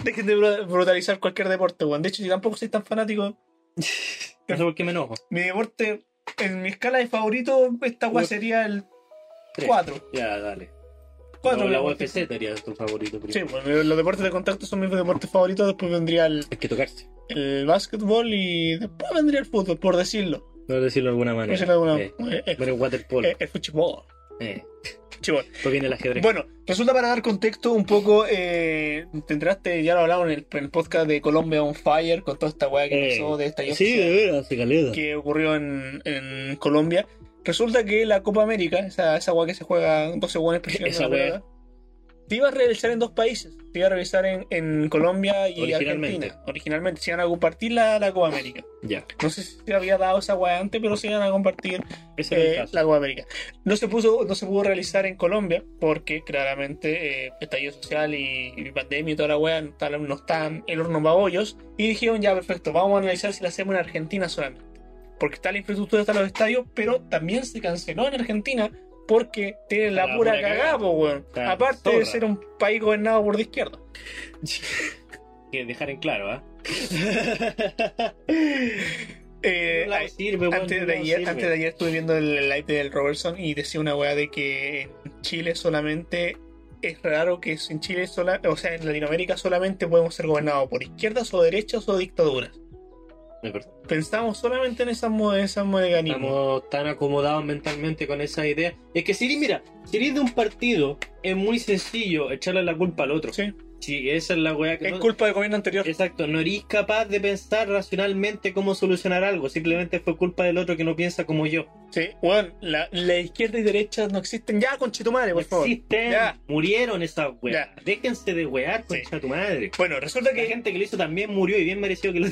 Dejen de bru- brutalizar cualquier deporte, weón. De hecho, yo tampoco soy tan fanático. no sé por qué me enojo. Mi deporte, en mi escala de favorito, esta weá sería el Tres. 4. Ya, dale. 4 No, la UFC sería tu favorito Sí, primero. bueno, los deportes de contacto son mis deportes favoritos. Después vendría el, Hay que tocarse. el básquetbol y después vendría el fútbol, por decirlo. No decirlo de alguna Por manera. decirlo de alguna Eh, eh, el, Pero waterpolo. eh, el fútbol. Eh. Fútbol. Después viene el ajedrez. Bueno, resulta para dar contexto un poco, eh, te enteraste, ya lo hablamos en el, en el podcast de Colombia on Fire, con toda esta weá que Eh, pasó de esta sí, de veras, que ocurrió en, en Colombia. Resulta que la Copa América, esa, esa weá que se juega 12 buenos presionando Esa weá. Se iba a realizar en dos países. Se iba a realizar en, en Colombia y Originalmente. Argentina. Originalmente se iban a compartir la, la Copa América. Ya. No sé si se había dado esa weá antes, pero se iban a compartir el eh, la Copa América. No se, puso, no se pudo realizar en Colombia porque claramente eh, estallido social y, y pandemia y toda la weá no no están en hornos babollos. Y dijeron, ya perfecto, vamos a analizar si la hacemos en Argentina solamente. Porque está la infraestructura, está los estadios, pero también se canceló en Argentina porque tienen la, La pura pura cagada, weón. Aparte de ser un país gobernado por de izquierda. que dejar en claro, ¿ah? Eh, No ay, sirve, weón, antes, no de la ayer, sirve. antes de ayer estuve viendo el live del Robertson y decía una weá de que en Chile solamente es raro que en Chile, sola, o sea, en Latinoamérica solamente podemos ser gobernados por izquierdas o derechas o dictaduras. Pensamos solamente en esas, esas mecanismos. Estamos tan acomodados mentalmente con esa idea. Es que si mira, si eres de un partido, es muy sencillo echarle la culpa al otro. Sí. Si esa es la weá que Es no- culpa del gobierno anterior. Exacto, no eres capaz de pensar racionalmente cómo solucionar algo. Simplemente fue culpa del otro que no piensa como yo. Sí, bueno, la, la izquierda y derecha no existen. Ya, conche tu madre, por No favor. existen, Ya. murieron esas weas. Ya. Déjense de wear, Sí. concha tu madre. Bueno, resulta La que. gente que lo hizo también murió y bien mereció que lo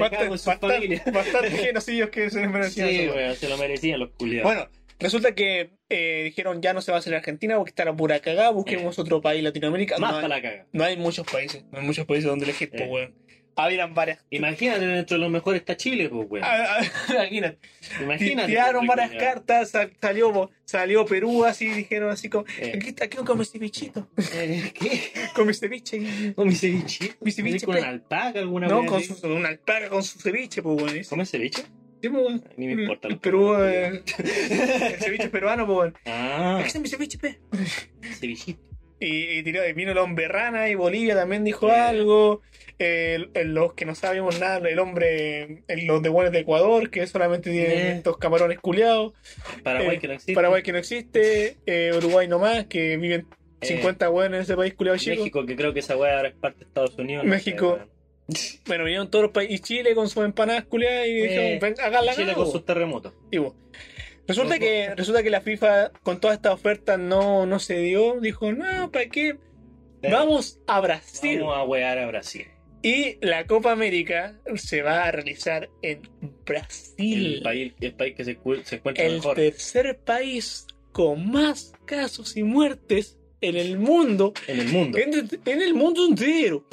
Bastante, bastante genocidios que se les merecían. Sí, weón, se lo merecían los culiados. Bueno, resulta que eh, dijeron ya no se va a hacer Argentina porque está la pura cagada, busquemos otro país Latinoamérica. más no, para hay, la caga. no hay muchos países, no hay muchos países donde elegir, pues, Eh. weón. Habían varias. Imagínate, dentro de los mejores está Chile, pues, weón. Ah, ah, Imagínate. Imagínate. Tiraron varias cartas, sal- salió, salió Perú así, dijeron así como, Eh. aquí está, aquí con mi cevichito, ¿Qué? con mi ceviche. ¿Con mi ceviche? Mi ceviche, ¿Con una alpaca alguna No, con su, una alpaca con su ceviche, pues, weón. Sí, ¿Comes pues. Ni me importa. El Perú, peruanos, eh, el ceviche peruano, pues. Ah, Ese es mi ceviche, pe. cevichito. Y, y tiró- y vino el hombre rana y Bolivia también dijo Eh. algo. El- el- los que no sabemos nada, el hombre, el- los de buenos de Ecuador, que solamente tienen Eh. estos camarones culiados. Paraguay Eh, que no existe. Paraguay que no existe. Uruguay nomás, que viven Eh, 50 buenos en ese país culiado chico. México, que creo que esa weá ahora es parte de Estados Unidos. no México. sé. Bueno, vinieron todos los países. Y Chile con sus empanadas culiadas y dijeron, ven, háganla. Chile con sus terremotos. Y Resulta que, resulta que la FIFA con toda esta oferta no, no se dio. Dijo, no, ¿para qué? Vamos a Brasil. Vamos a wear a Brasil. Y la Copa América se va a realizar en Brasil. El país, el país que se, se encuentra El mejor tercer país con más casos y muertes en el mundo. en el mundo. En, en el mundo entero.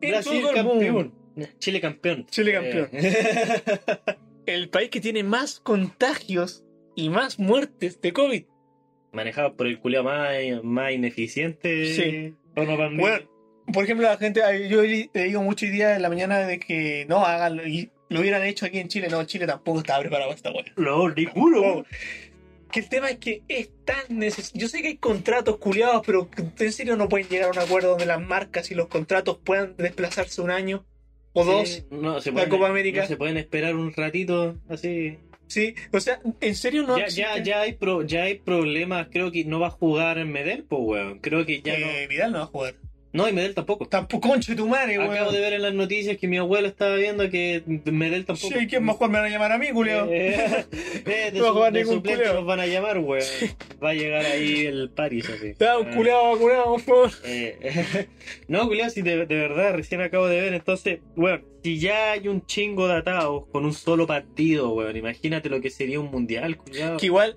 En Brasil todo el mundo. campeón. Chile campeón. Chile campeón. Eh, El país que tiene más contagios y más muertes de COVID. manejado por el culiao más, más ineficiente. Sí. No. Bueno, por ejemplo, la gente, yo he leído mucho hoy día en la mañana de que no hagan y lo hubieran hecho aquí en Chile. No, Chile tampoco estaba preparado para esta weá. Lo ridículo. Que el tema es que es tan necesario. Yo sé que hay contratos culiados, pero en serio no pueden llegar a un acuerdo donde las marcas y los contratos puedan desplazarse un año o dos. No, se La pueden, Copa América. no se pueden esperar un ratito así. Sí, o sea, en serio no. ya, ya, ya, hay pro- ya hay problemas. Creo que no va a jugar en Medel, pues, weón. Creo que ya Eh, Vidal no va a jugar. No. Y Medel tampoco. Tampoco, conche tu madre, weón. Acabo de ver en las noticias que mi abuelo estaba viendo que Medel tampoco. Sí, ¿quién más? Me van a llamar a mí, culiao. Eh, eh, de No su- de ningún suplente culeo. nos van a llamar, weón. Va a llegar ahí el Paris así. Ya, un Ah. culiao vacunado, por favor. Eh, no, Julián, si de, de verdad recién acabo de ver, entonces, bueno, si ya hay un chingo de atados con un solo partido, weón, imagínate lo que sería un mundial, culiado. Que igual,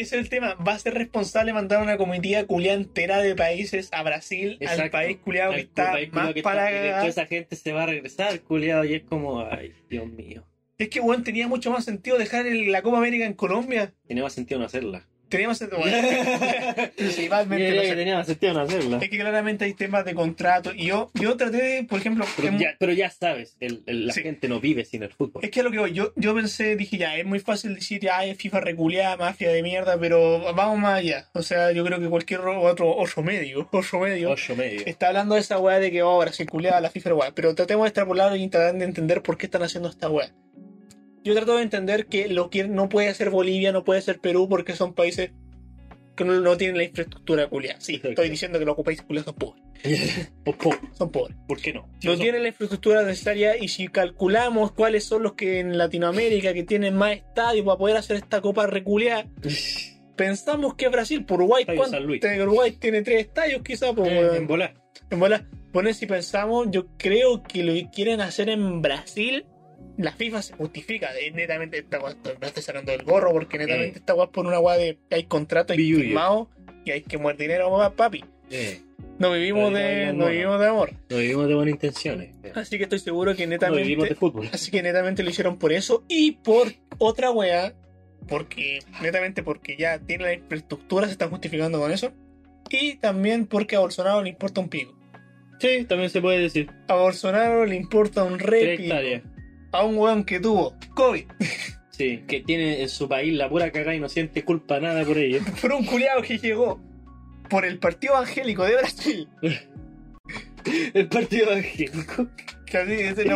ese es el tema. Va a ser responsable mandar una comitiva culiada entera de países a Brasil, al país culiado que está país más que para está- y cagar. después esa gente se va a regresar, culiado, y es como, ay, Dios mío. Es que, weón, tenía mucho más sentido dejar el- la Copa América en Colombia. Tenía más sentido no hacerla. Tenía más sentido. Bueno, principalmente. Yo que hacerla. Es que claramente hay temas de contrato. Y yo, yo traté de, por ejemplo, Pero en- ya, pero ya sabes, el- el- la Sí. gente no vive sin el fútbol. es que es lo que voy. Yo, yo pensé, dije, ya, es muy fácil decir, ya, es FIFA reculeada, mafia de mierda, pero vamos más allá. O sea, yo creo que cualquier otro, otro medio, otro medio, Ocho medio. está hablando de esa weá de que oh, Brasil culeada, la FIFA weá. Pero tratemos de extrapolarlo y tratar de entender por qué están haciendo esta weá. Yo trato de entender que lo que no puede ser Bolivia, no puede ser Perú, porque son países que no, no tienen la infraestructura culiada. Sí, estoy diciendo que los países culiados son pobres. Son pobres. ¿Por qué no? No tienen la infraestructura necesaria y si calculamos cuáles son los que en Latinoamérica que tienen más estadios para poder hacer esta copa reculeada, pensamos que Brasil, por Uruguay. Luis. Uruguay tiene tres estadios quizás, pues, Eh, en volar. En bueno, si pensamos, yo creo que lo que quieren hacer en Brasil, la FIFA se justifica. Netamente, esta weá, me estoy sacando del gorro porque netamente Eh. esta por una weá de hay contrato, Billuyo. firmado y hay que mover dinero, mamá, papi. Eh, No vivimos de, no vivimos de amor. no vivimos de buenas intenciones. Eh, Así que estoy seguro que No vivimos de netamente, fútbol. así que netamente lo hicieron por eso y por otra weá porque netamente porque ya tiene la infraestructura, se están justificando con eso. Y también porque a Bolsonaro le importa un pico. Sí, también se puede decir. A Bolsonaro le importa un re pico. A un weón que tuvo COVID Sí, que tiene en su país la pura cagada y no siente culpa nada por ello. por un culiado que llegó por el Partido Evangélico de Brasil. El partido evangélico. Que así es, el-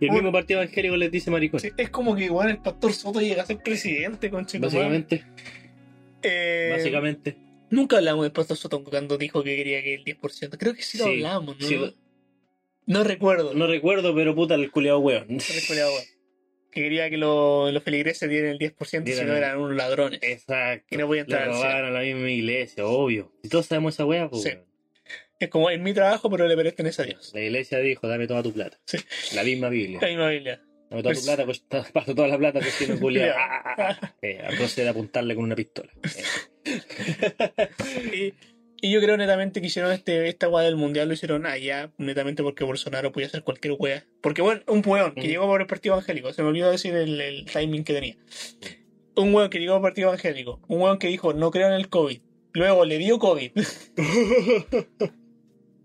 Y el Un- mismo partido evangélico les dice maricón. sí, es como que igual el pastor Soto llega a ser presidente, con Básicamente, Eh, básicamente. Nunca hablamos del pastor Soto cuando dijo que quería que el 10%. Creo que sí lo Sí, hablamos, ¿no? sí. No recuerdo. No recuerdo, pero puta el culiado weón. No recuerdo, weón. Que quería que lo- los feligreses dieran el 10% si Dieran no el- eran unos ladrones. Exacto. Y no voy a entrar Le robaron a la misma iglesia, obvio. Y todos sabemos esa wea, pues. Sí. weón. Es como es mi trabajo, pero le pertenece a Dios. La iglesia dijo, dame toda tu plata. Sí. La misma Biblia. La misma Biblia. Dame toda tu Pues- plata, pues paso toda la plata que tiene culiado. Ah, ah, ah. Eh, procede a apuntarle con una pistola. Eh, Y, y yo creo netamente que hicieron este, esta weá del mundial, lo hicieron allá, netamente porque Bolsonaro podía hacer cualquier weá. Porque bueno, un weón que Mm. llegó por el partido evangélico, se me olvidó decir el, el timing que tenía. Un weón que llegó por el partido evangélico, un weón que dijo no creo en el COVID, luego le dio COVID.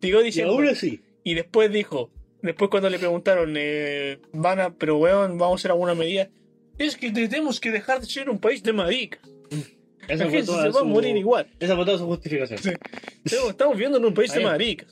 Y diciendo. aún así. Y después dijo, después cuando le preguntaron, eh, van a, pero weón, vamos a hacer alguna medida. Es que tenemos que dejar de ser un país de maricas. Esa fue gente toda se va a su- morir igual. Esa fue toda su justificación. Sí. Estamos- viviendo en un país de maricas.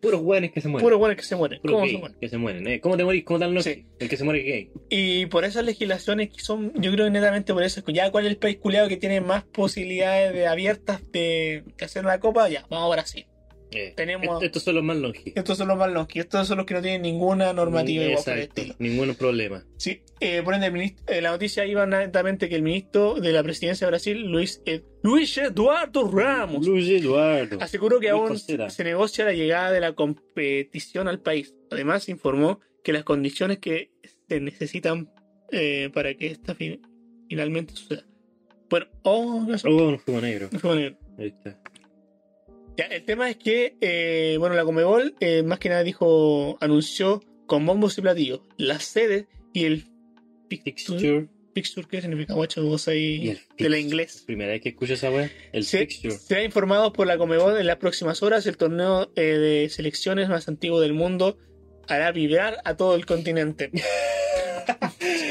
Puros hueones que se mueren. Puros weones que se mueren. Puros ¿Cómo se mueren? que se mueren. Eh, ¿Cómo te morís? ¿Cómo tal no? Sí. El que se muere es gay. Y por esas legislaciones que son, yo creo que netamente por eso, ya cuál es el país culiado que tiene más posibilidades de abiertas de, de hacer una copa, ya, vamos a Brasil. Eh, Tenemos- Estos son los más longevos. Estos son los más longi, estos son los que no tienen ninguna normativa igual por el estilo. Ningún problema. Sí, eh, por ende, el ministro- eh, la noticia iba netamente que el ministro de la presidencia de Brasil, Luis, Ed- Luis Eduardo Ramos, Luis Eduardo. aseguró que Luis aún Cosera. se negocia la llegada de la competición al país. Además, informó que las condiciones que se necesitan eh, para que esta fi- finalmente suceda. Bueno, oh, no Oh, un juego negro. no fue negro. Ahí está. Ya, el tema es que, eh, bueno, la Comebol eh, más que nada dijo, anunció con bombos y platillos las sedes y el fixture, Fixture. fixture ¿qué significa guacho? Vos ahí de la inglés. Primera vez que escucho esa wea. El Se, fixture. será informado por la Comebol en las próximas horas. El torneo eh, de selecciones más antiguo del mundo hará vibrar a todo el continente.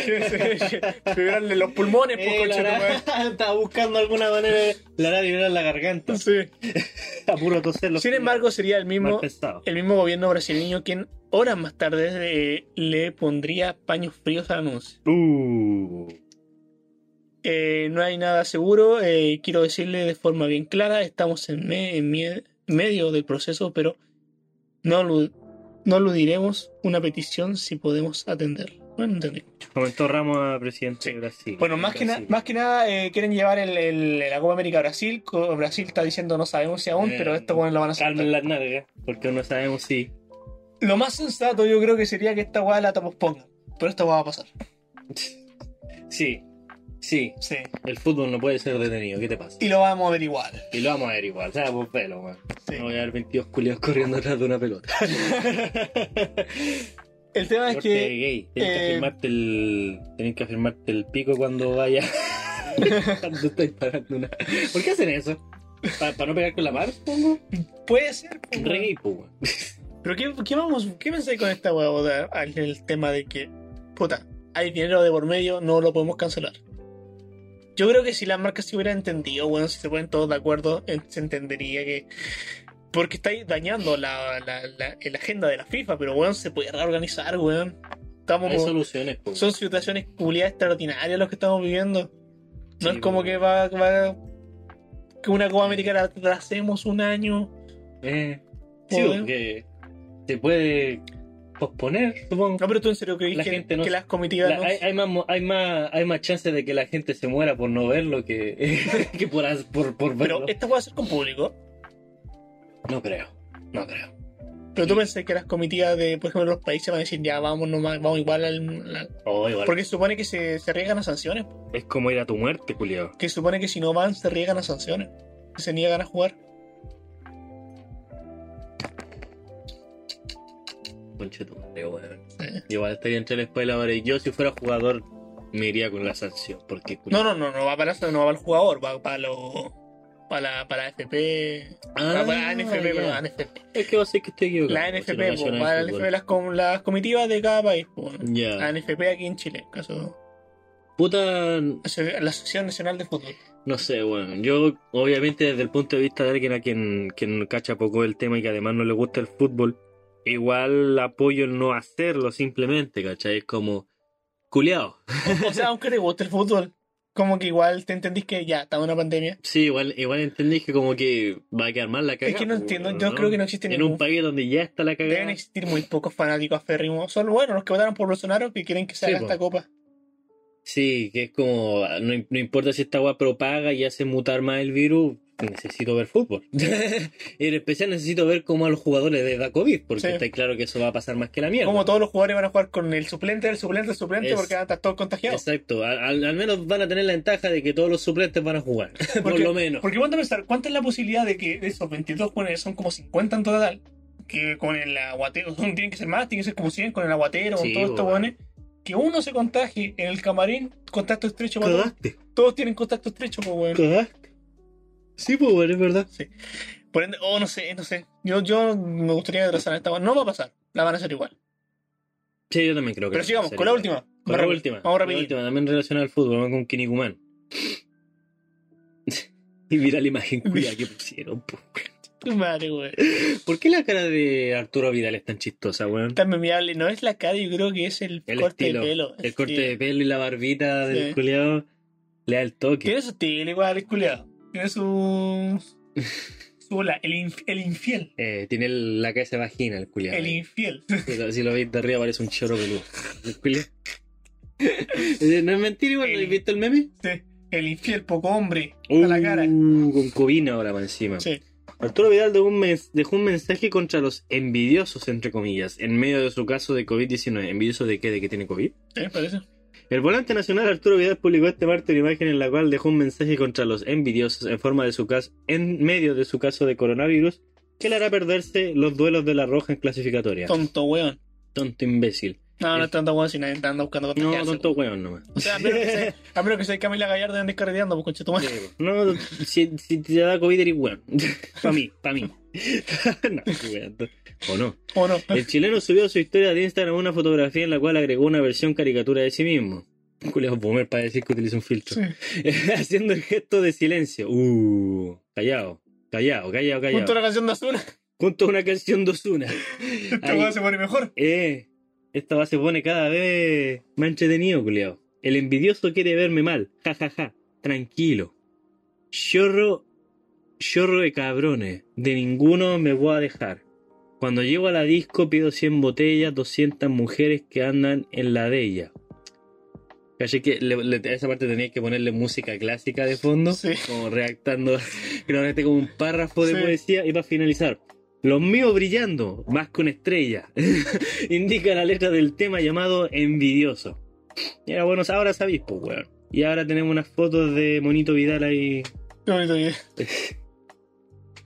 Vibrarle los pulmones, pues, Eh, la concha tu hará- madre. Estaba buscando alguna manera de la hará vibrar la garganta. Sí. Toser Sin embargo, sería el mismo, el gobierno brasileño quien horas más tarde eh, le pondría paños fríos al anuncio. Uh. Eh, no hay nada seguro, eh, quiero decirle de forma bien clara, estamos en, me- en mie- medio del proceso, pero no, no aludiremos una petición si podemos atender. Bueno, entendí. Comentó Ramos a presidente Sí. de Brasil. Bueno, más que, na- más que nada eh, quieren llevar el, el- la Copa América a Brasil. Brasil está diciendo no sabemos si aún, Eh, pero esto bueno lo van a hacer. Calmen las nalgas, porque no sabemos si. Lo más sensato yo creo que sería que esta weá la pospongan. Pero esta weá va a pasar. Sí, sí. Sí. El fútbol no puede ser detenido, ¿qué te pasa? Y lo vamos a ver igual. Y lo vamos a ver igual, o sea, por pelo, man. Sí. No voy a ver 22 culiados corriendo atrás de una pelota. El tema es que gay. Que eh, afirmarte el. Que afirmarte el pico cuando vaya. cuando estáis parando una. ¿Por qué hacen eso? ¿Para no pegar con la mano, supongo? puede ser. Re gay, weón. Pero ¿qué, qué vamos, qué pensáis con esta al- el tema de que, puta, hay dinero de por medio, no lo podemos cancelar. Yo creo que si las marcas se hubieran entendido, bueno, si se ponen todos de acuerdo, se entendería que. Porque estáis dañando la, la, la, la agenda de la FIFA, pero weón, se puede reorganizar, weón. Estamos Hay soluciones, son situaciones culiadas extraordinarias los que estamos viviendo. No Sí, es como weón. que va, va- que una Copa América la atrasemos un año. Eh, sí, porque se puede posponer, supongo. No, pero tú en serio crees La que, gente no que las comitivas La- no- hay, hay más, hay, más, hay más chances de que la gente se muera por no verlo que, que por, por, por verlo. Pero esta puede ser con público. No creo, no creo. Pero tú pensás que las comitivas de, por ejemplo, los países van a decir, ya vamos nomás, vamos igual al. al- Oh, igual. Porque supone que se, se arriesgan a sanciones. Es como ir a tu muerte, culiao. Que supone que si no van, se arriesgan a sanciones. Que se niegan a jugar. Conche tu madre, weón. Sí. Igual estaría entre la escuela ahora. Y yo, si fuera jugador me iría con la sanción. Porque, No, no, no, no va para, no va para el jugador, va para lo, para la, para la FP. Ah, para la NFP, ya. perdón, NFP. Es que va a ser que estoy equivocado. La si NFP, no me suena el va la fútbol. NFP, las, com- las comitivas de cada país. La NFP aquí en Chile, en caso, Puta, la Asociación Nacional de Fútbol. no sé, bueno, yo obviamente desde el punto de vista de alguien a quien, quien cacha poco el tema y que además no le gusta el fútbol, igual apoyo el no hacerlo simplemente, ¿cachai? Es como, culiao. O sea, aunque te guste el fútbol, como que igual te entendís que ya, en una pandemia. Sí, igual, igual entendí que como que va a quedar mal la cagada. Es que no entiendo, yo creo que no existe En ningún un país donde ya está la cagada. Deben existir muy pocos fanáticos aférrimos. Solo, bueno, los que votaron por Bolsonaro que quieren que se Sí, haga po. esta copa. Sí, que es como, no, no importa si esta agua propaga y hace mutar más el virus, necesito ver fútbol. y en especial necesito ver cómo a los jugadores les da COVID, porque Sí. está claro que eso va a pasar más que la mierda. Como todos los jugadores van a jugar con el suplente, el suplente, el suplente, Es- porque van a estar todos contagiados. Exacto, al, al- menos van a tener la ventaja de que todos los suplentes van a jugar, por Porque- lo menos. Porque a pensar, ¿cuánta es la posibilidad de que de esos 22 jugadores son como 50 en total? Que con el aguatero, son, tienen que ser más, tienen que ser como 100 con el aguatero, Sí, con todos estos buenos. Que uno se contagie en el camarín, contacto estrecho Todos tienen contacto estrecho, pues, weón. Sí, pues bueno, es verdad. Por ende, oh, no sé, no sé. Yo, yo me gustaría trazar esta. No va a pasar, la van a hacer igual. Sí, yo también creo que Pero sigamos, con la última. Con la rápido. última. Vamos con la última, también relacionada al fútbol, vamos con Kinikuman. y mira la imagen cuya que pusieron. po. Tu madre, weón. ¿Por qué la cara de Arturo Vidal es tan chistosa, weón? Tan memeable. No es la cara, yo creo que es el, El corte estilo, de pelo. El corte Sí. de pelo y la barbita del Sí. culiado le da el toque. Tiene su estilo igual, el culiado. Tiene su. su la- el, inf- el infiel. Eh, tiene el- la cabeza de vagina, el culiado. El infiel. Si lo, si lo veis de arriba parece un choro peludo. El culiao. Eh, no es mentira igual, ¿no El- habéis visto el meme? Sí, El infiel, poco hombre. a la cara. Uh, con cobina ahora para encima. Sí. Arturo Vidal dejó un, dejó un mensaje contra los envidiosos, entre comillas, en medio de su caso de COVID-19. ¿Envidiosos de qué? ¿De que tiene COVID? Sí, parece. El volante nacional Arturo Vidal publicó este martes una imagen en la cual dejó un mensaje contra los envidiosos en forma de su caso, en medio de su caso de coronavirus, que le hará perderse los duelos de la roja en clasificatoria. Tonto weón. Tonto imbécil. No, no es tanto weón si nadie andando buscando No, tonto weón nomás. O sea, a menos que sea, a menos que sea Camila Gallardo y andes carreteando, pues concha tu madre. No, si, si te da COVID eres weón. para mí, para mí. no, weón. O no. ¿O no? El chileno subió a su historia de Instagram una fotografía en la cual agregó una versión caricatura de sí mismo. Un culiao boomer para decir que utiliza un filtro. Sí. Haciendo el gesto de silencio. Uh, callado, callado, callado, callado. Junto a la canción de Azul, Junto a una canción de Ozuna. esta weón se pone mejor. Eh, esta va se pone cada vez más entretenido, culiao. El envidioso quiere verme mal. Ja, ja, ja. Tranquilo. Chorro, chorro de cabrones. De ninguno me voy a dejar. Cuando llego a la disco pido 100 botellas, 200 mujeres que andan en la de ella. Caché que le- le- a esa parte tenía que ponerle música clásica de fondo, Sí. como redactando, que como un párrafo de Sí. poesía y para finalizar. Los míos brillando, más con estrella. Indica la letra del tema llamado Envidioso. Y era bueno, ahora sabéis, pues, weón. Y ahora tenemos unas fotos de Monito Vidal ahí. Que es.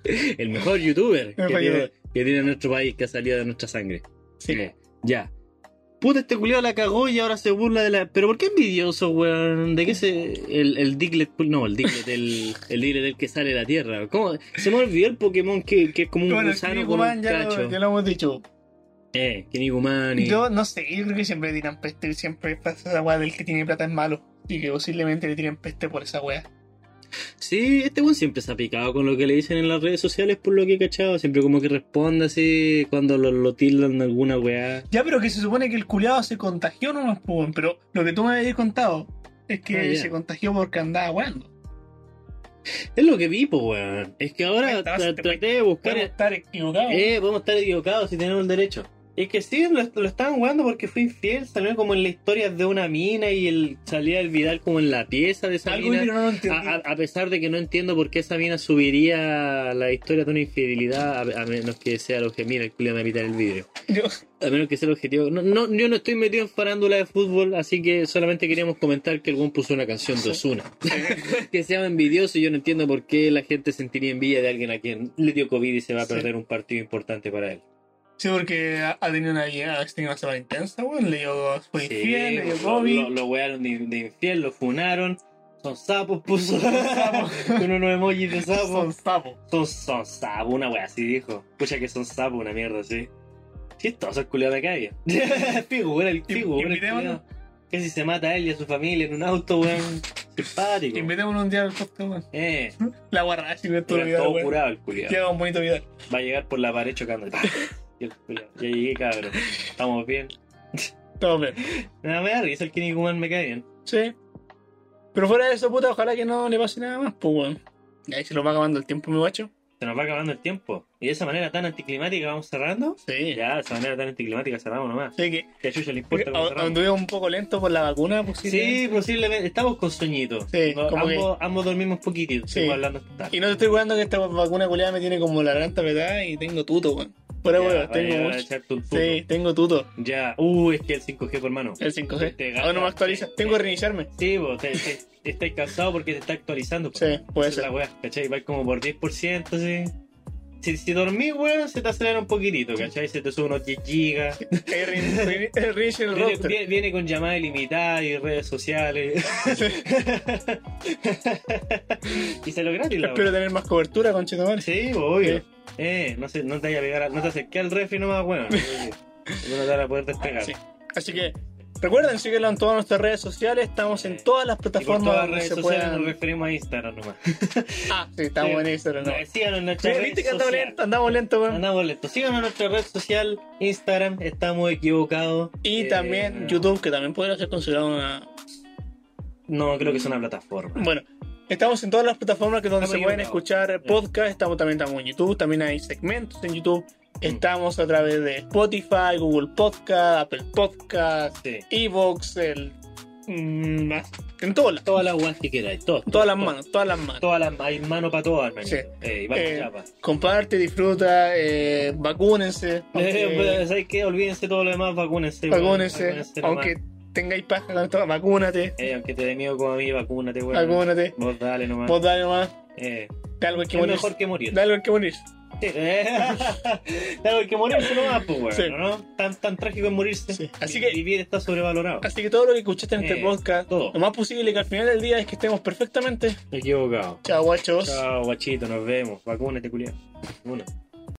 El mejor youtuber que mejor tiene, youtuber. que tiene nuestro país, que ha salido de nuestra sangre. Sí. Eh, ya. Puta, este culiao la cagó y ahora se burla de la. ¿Pero por qué envidioso, weón? ¿De qué se. El, el Diglett. No, el Diglett, el, el Diglett del que sale de la tierra. ¿Cómo? Se me olvidó el Pokémon que, que es como un Bueno, gusano con un ya, cacho. lo- ya lo hemos dicho. Eh, Kinnikuman y. Yo no sé, yo creo que siempre le tiran peste, siempre pasa esa weá del que tiene plata es malo. Y que posiblemente le tiren peste por esa weá. Sí, este weón siempre se ha picado con lo que le dicen en las redes sociales, por lo que he cachado. Siempre como que responde así cuando lo, lo tildan de alguna weá. Ya, pero que se supone que el culiado se contagió nomás, pero lo que tú me habías contado es que Ah, se contagió porque andaba weando. Es lo que vi, pues, weón. Es que ahora traté de buscar. Podemos estar equivocados. Eh, podemos estar equivocados si tenemos el derecho. Es que sí, lo, lo estaban jugando porque fue infiel. Salió como en la historia de una mina y el, salía el Vidal como en la pieza de esa Algo mina. no lo. A, a- pesar de que no entiendo por qué esa mina subiría la historia de una infidelidad, a, a menos que sea el objetivo. Mira, el culiao me va a evitar el. Yo- A menos que sea el objetivo. No, no, yo no estoy metido en farándula de fútbol, así que solamente queríamos comentar que el buen puso una canción de Ozuna. que se llama envidioso y yo no entiendo por qué la gente sentiría envidia de alguien a quien le dio COVID y se va a Sí. perder un partido importante para él. Sí, porque ha tenido una ha tenido una semana intensa, weón. Le dio, fue Sí, infiel, le dio COVID. lo, lo wearon de, de infiel, lo funaron. Son sapos, puso sapos. con unos emojis de sapo. Son sapos. Son, son sapos, una wea así dijo. Pucha que son sapos, una mierda así. Chistoso el culiado de calle. figura, el figura. Que si se mata a él y a su familia en un auto, weón. Simpático. Invitémonos un día al podcast, weón. Eh, La guarra, si no es todo curado el culiado. Llega un bonito video. Va a llegar por la pared chocando. Ya llegué, cabrón. Estamos bien. Todo bien. Nada, me da risa el Kinnikuman me cae bien. Sí. Pero fuera de eso, puta, ojalá que no le pase nada más, pues, weón. Y ahí se nos va acabando el tiempo, mi guacho. Se nos va acabando el tiempo. Y de esa manera tan anticlimática vamos cerrando. Sí. Ya, de esa manera tan anticlimática cerramos nomás. Sé que Que a Chucho le importa anduvimos un poco lento por la vacuna, pues Sí, posiblemente. Estamos con sueñito. Sí, No, como que- ambos, ambos dormimos poquitito. Sí. Estamos hablando tarde. Y no te estoy jugando que esta vacuna culiada me tiene como la garganta petada y tengo tuto, weón. Fuera, Ya, vaya tengo mucho. echarte un tuto. Sí, tengo tuto. Ya. Uh, es que el 5G, por hermano. El 5G. Te Ahora no me gasta- actualiza. te- Tengo que reiniciarme. Sí, vos, te, te, te estás cansado porque te está actualizando. po. Sí, puede Esa es ser. la weá, ¿cachai? Va como por 10%, así. Si, si dormís, weón, se te acelera un poquitito, ¿cachai? Se te sube unos 10 gigas. Viene, viene- viene con llamadas ilimitadas y redes sociales. y se lo gratis, la Espero tener más cobertura, conchetumare. Sí, obvio. Sí. Eh, no, se, no te vayas a pegar, a- no te acerques al refri nomás, weón. No te vas a poder despegar. Sí. Así que recuerden síguenos en todas nuestras redes sociales. Estamos en todas las Y por plataformas todas las redes se sociales nos referimos a Instagram nomás. Ah, sí, estamos Sí. en Instagram. ¿no? Síganos en Sí, nuestra red ¿Viste que andamos social. lento? Andamos lento. Andamos. Síganos en nuestra red social, Instagram, estamos equivocados. Y Eh, también YouTube, que también podría ser considerado una. No, creo que es una plataforma. Bueno, estamos en todas las plataformas que donde Estamos se pueden escuchar podcasts. Estamos también estamos en YouTube, también hay segmentos en YouTube. Mm. Estamos a través de Spotify, Google Podcast, Apple Podcast, Sí. Evox, el. mm, más- en todas las, Todas las guas que queráis, todo, todas las manos, todas las manos. Todas las hay mano para todas, hermanito. Sí. Eh, Eh. Comparte, disfruta, eh, vacúnense. Eh, aunque- pues, ¿sabes qué? Olvídense todo lo demás, vacúnense. vacúnense, aunque tengáis paja con vacúnate, Eh, aunque te dé miedo como a mí, vacúnate, weón. vacúnate. Vos dale nomás. Vos dale nomás, Eh, hay que es morir. mejor que morir. Hay que morir. Sí. Hay que morirse nomás, pues, weón. Sí. ¿no? Tan, tan trágico es morirse. Sí. Así que- Vivir está sobrevalorado. Así que todo lo que escuchaste en este Eh, podcast, todo. lo más posible que al final del día es que estemos perfectamente. Equivocado. Chao, guachos. Chao, guachito, nos vemos. Vacúnate, culiao. Una.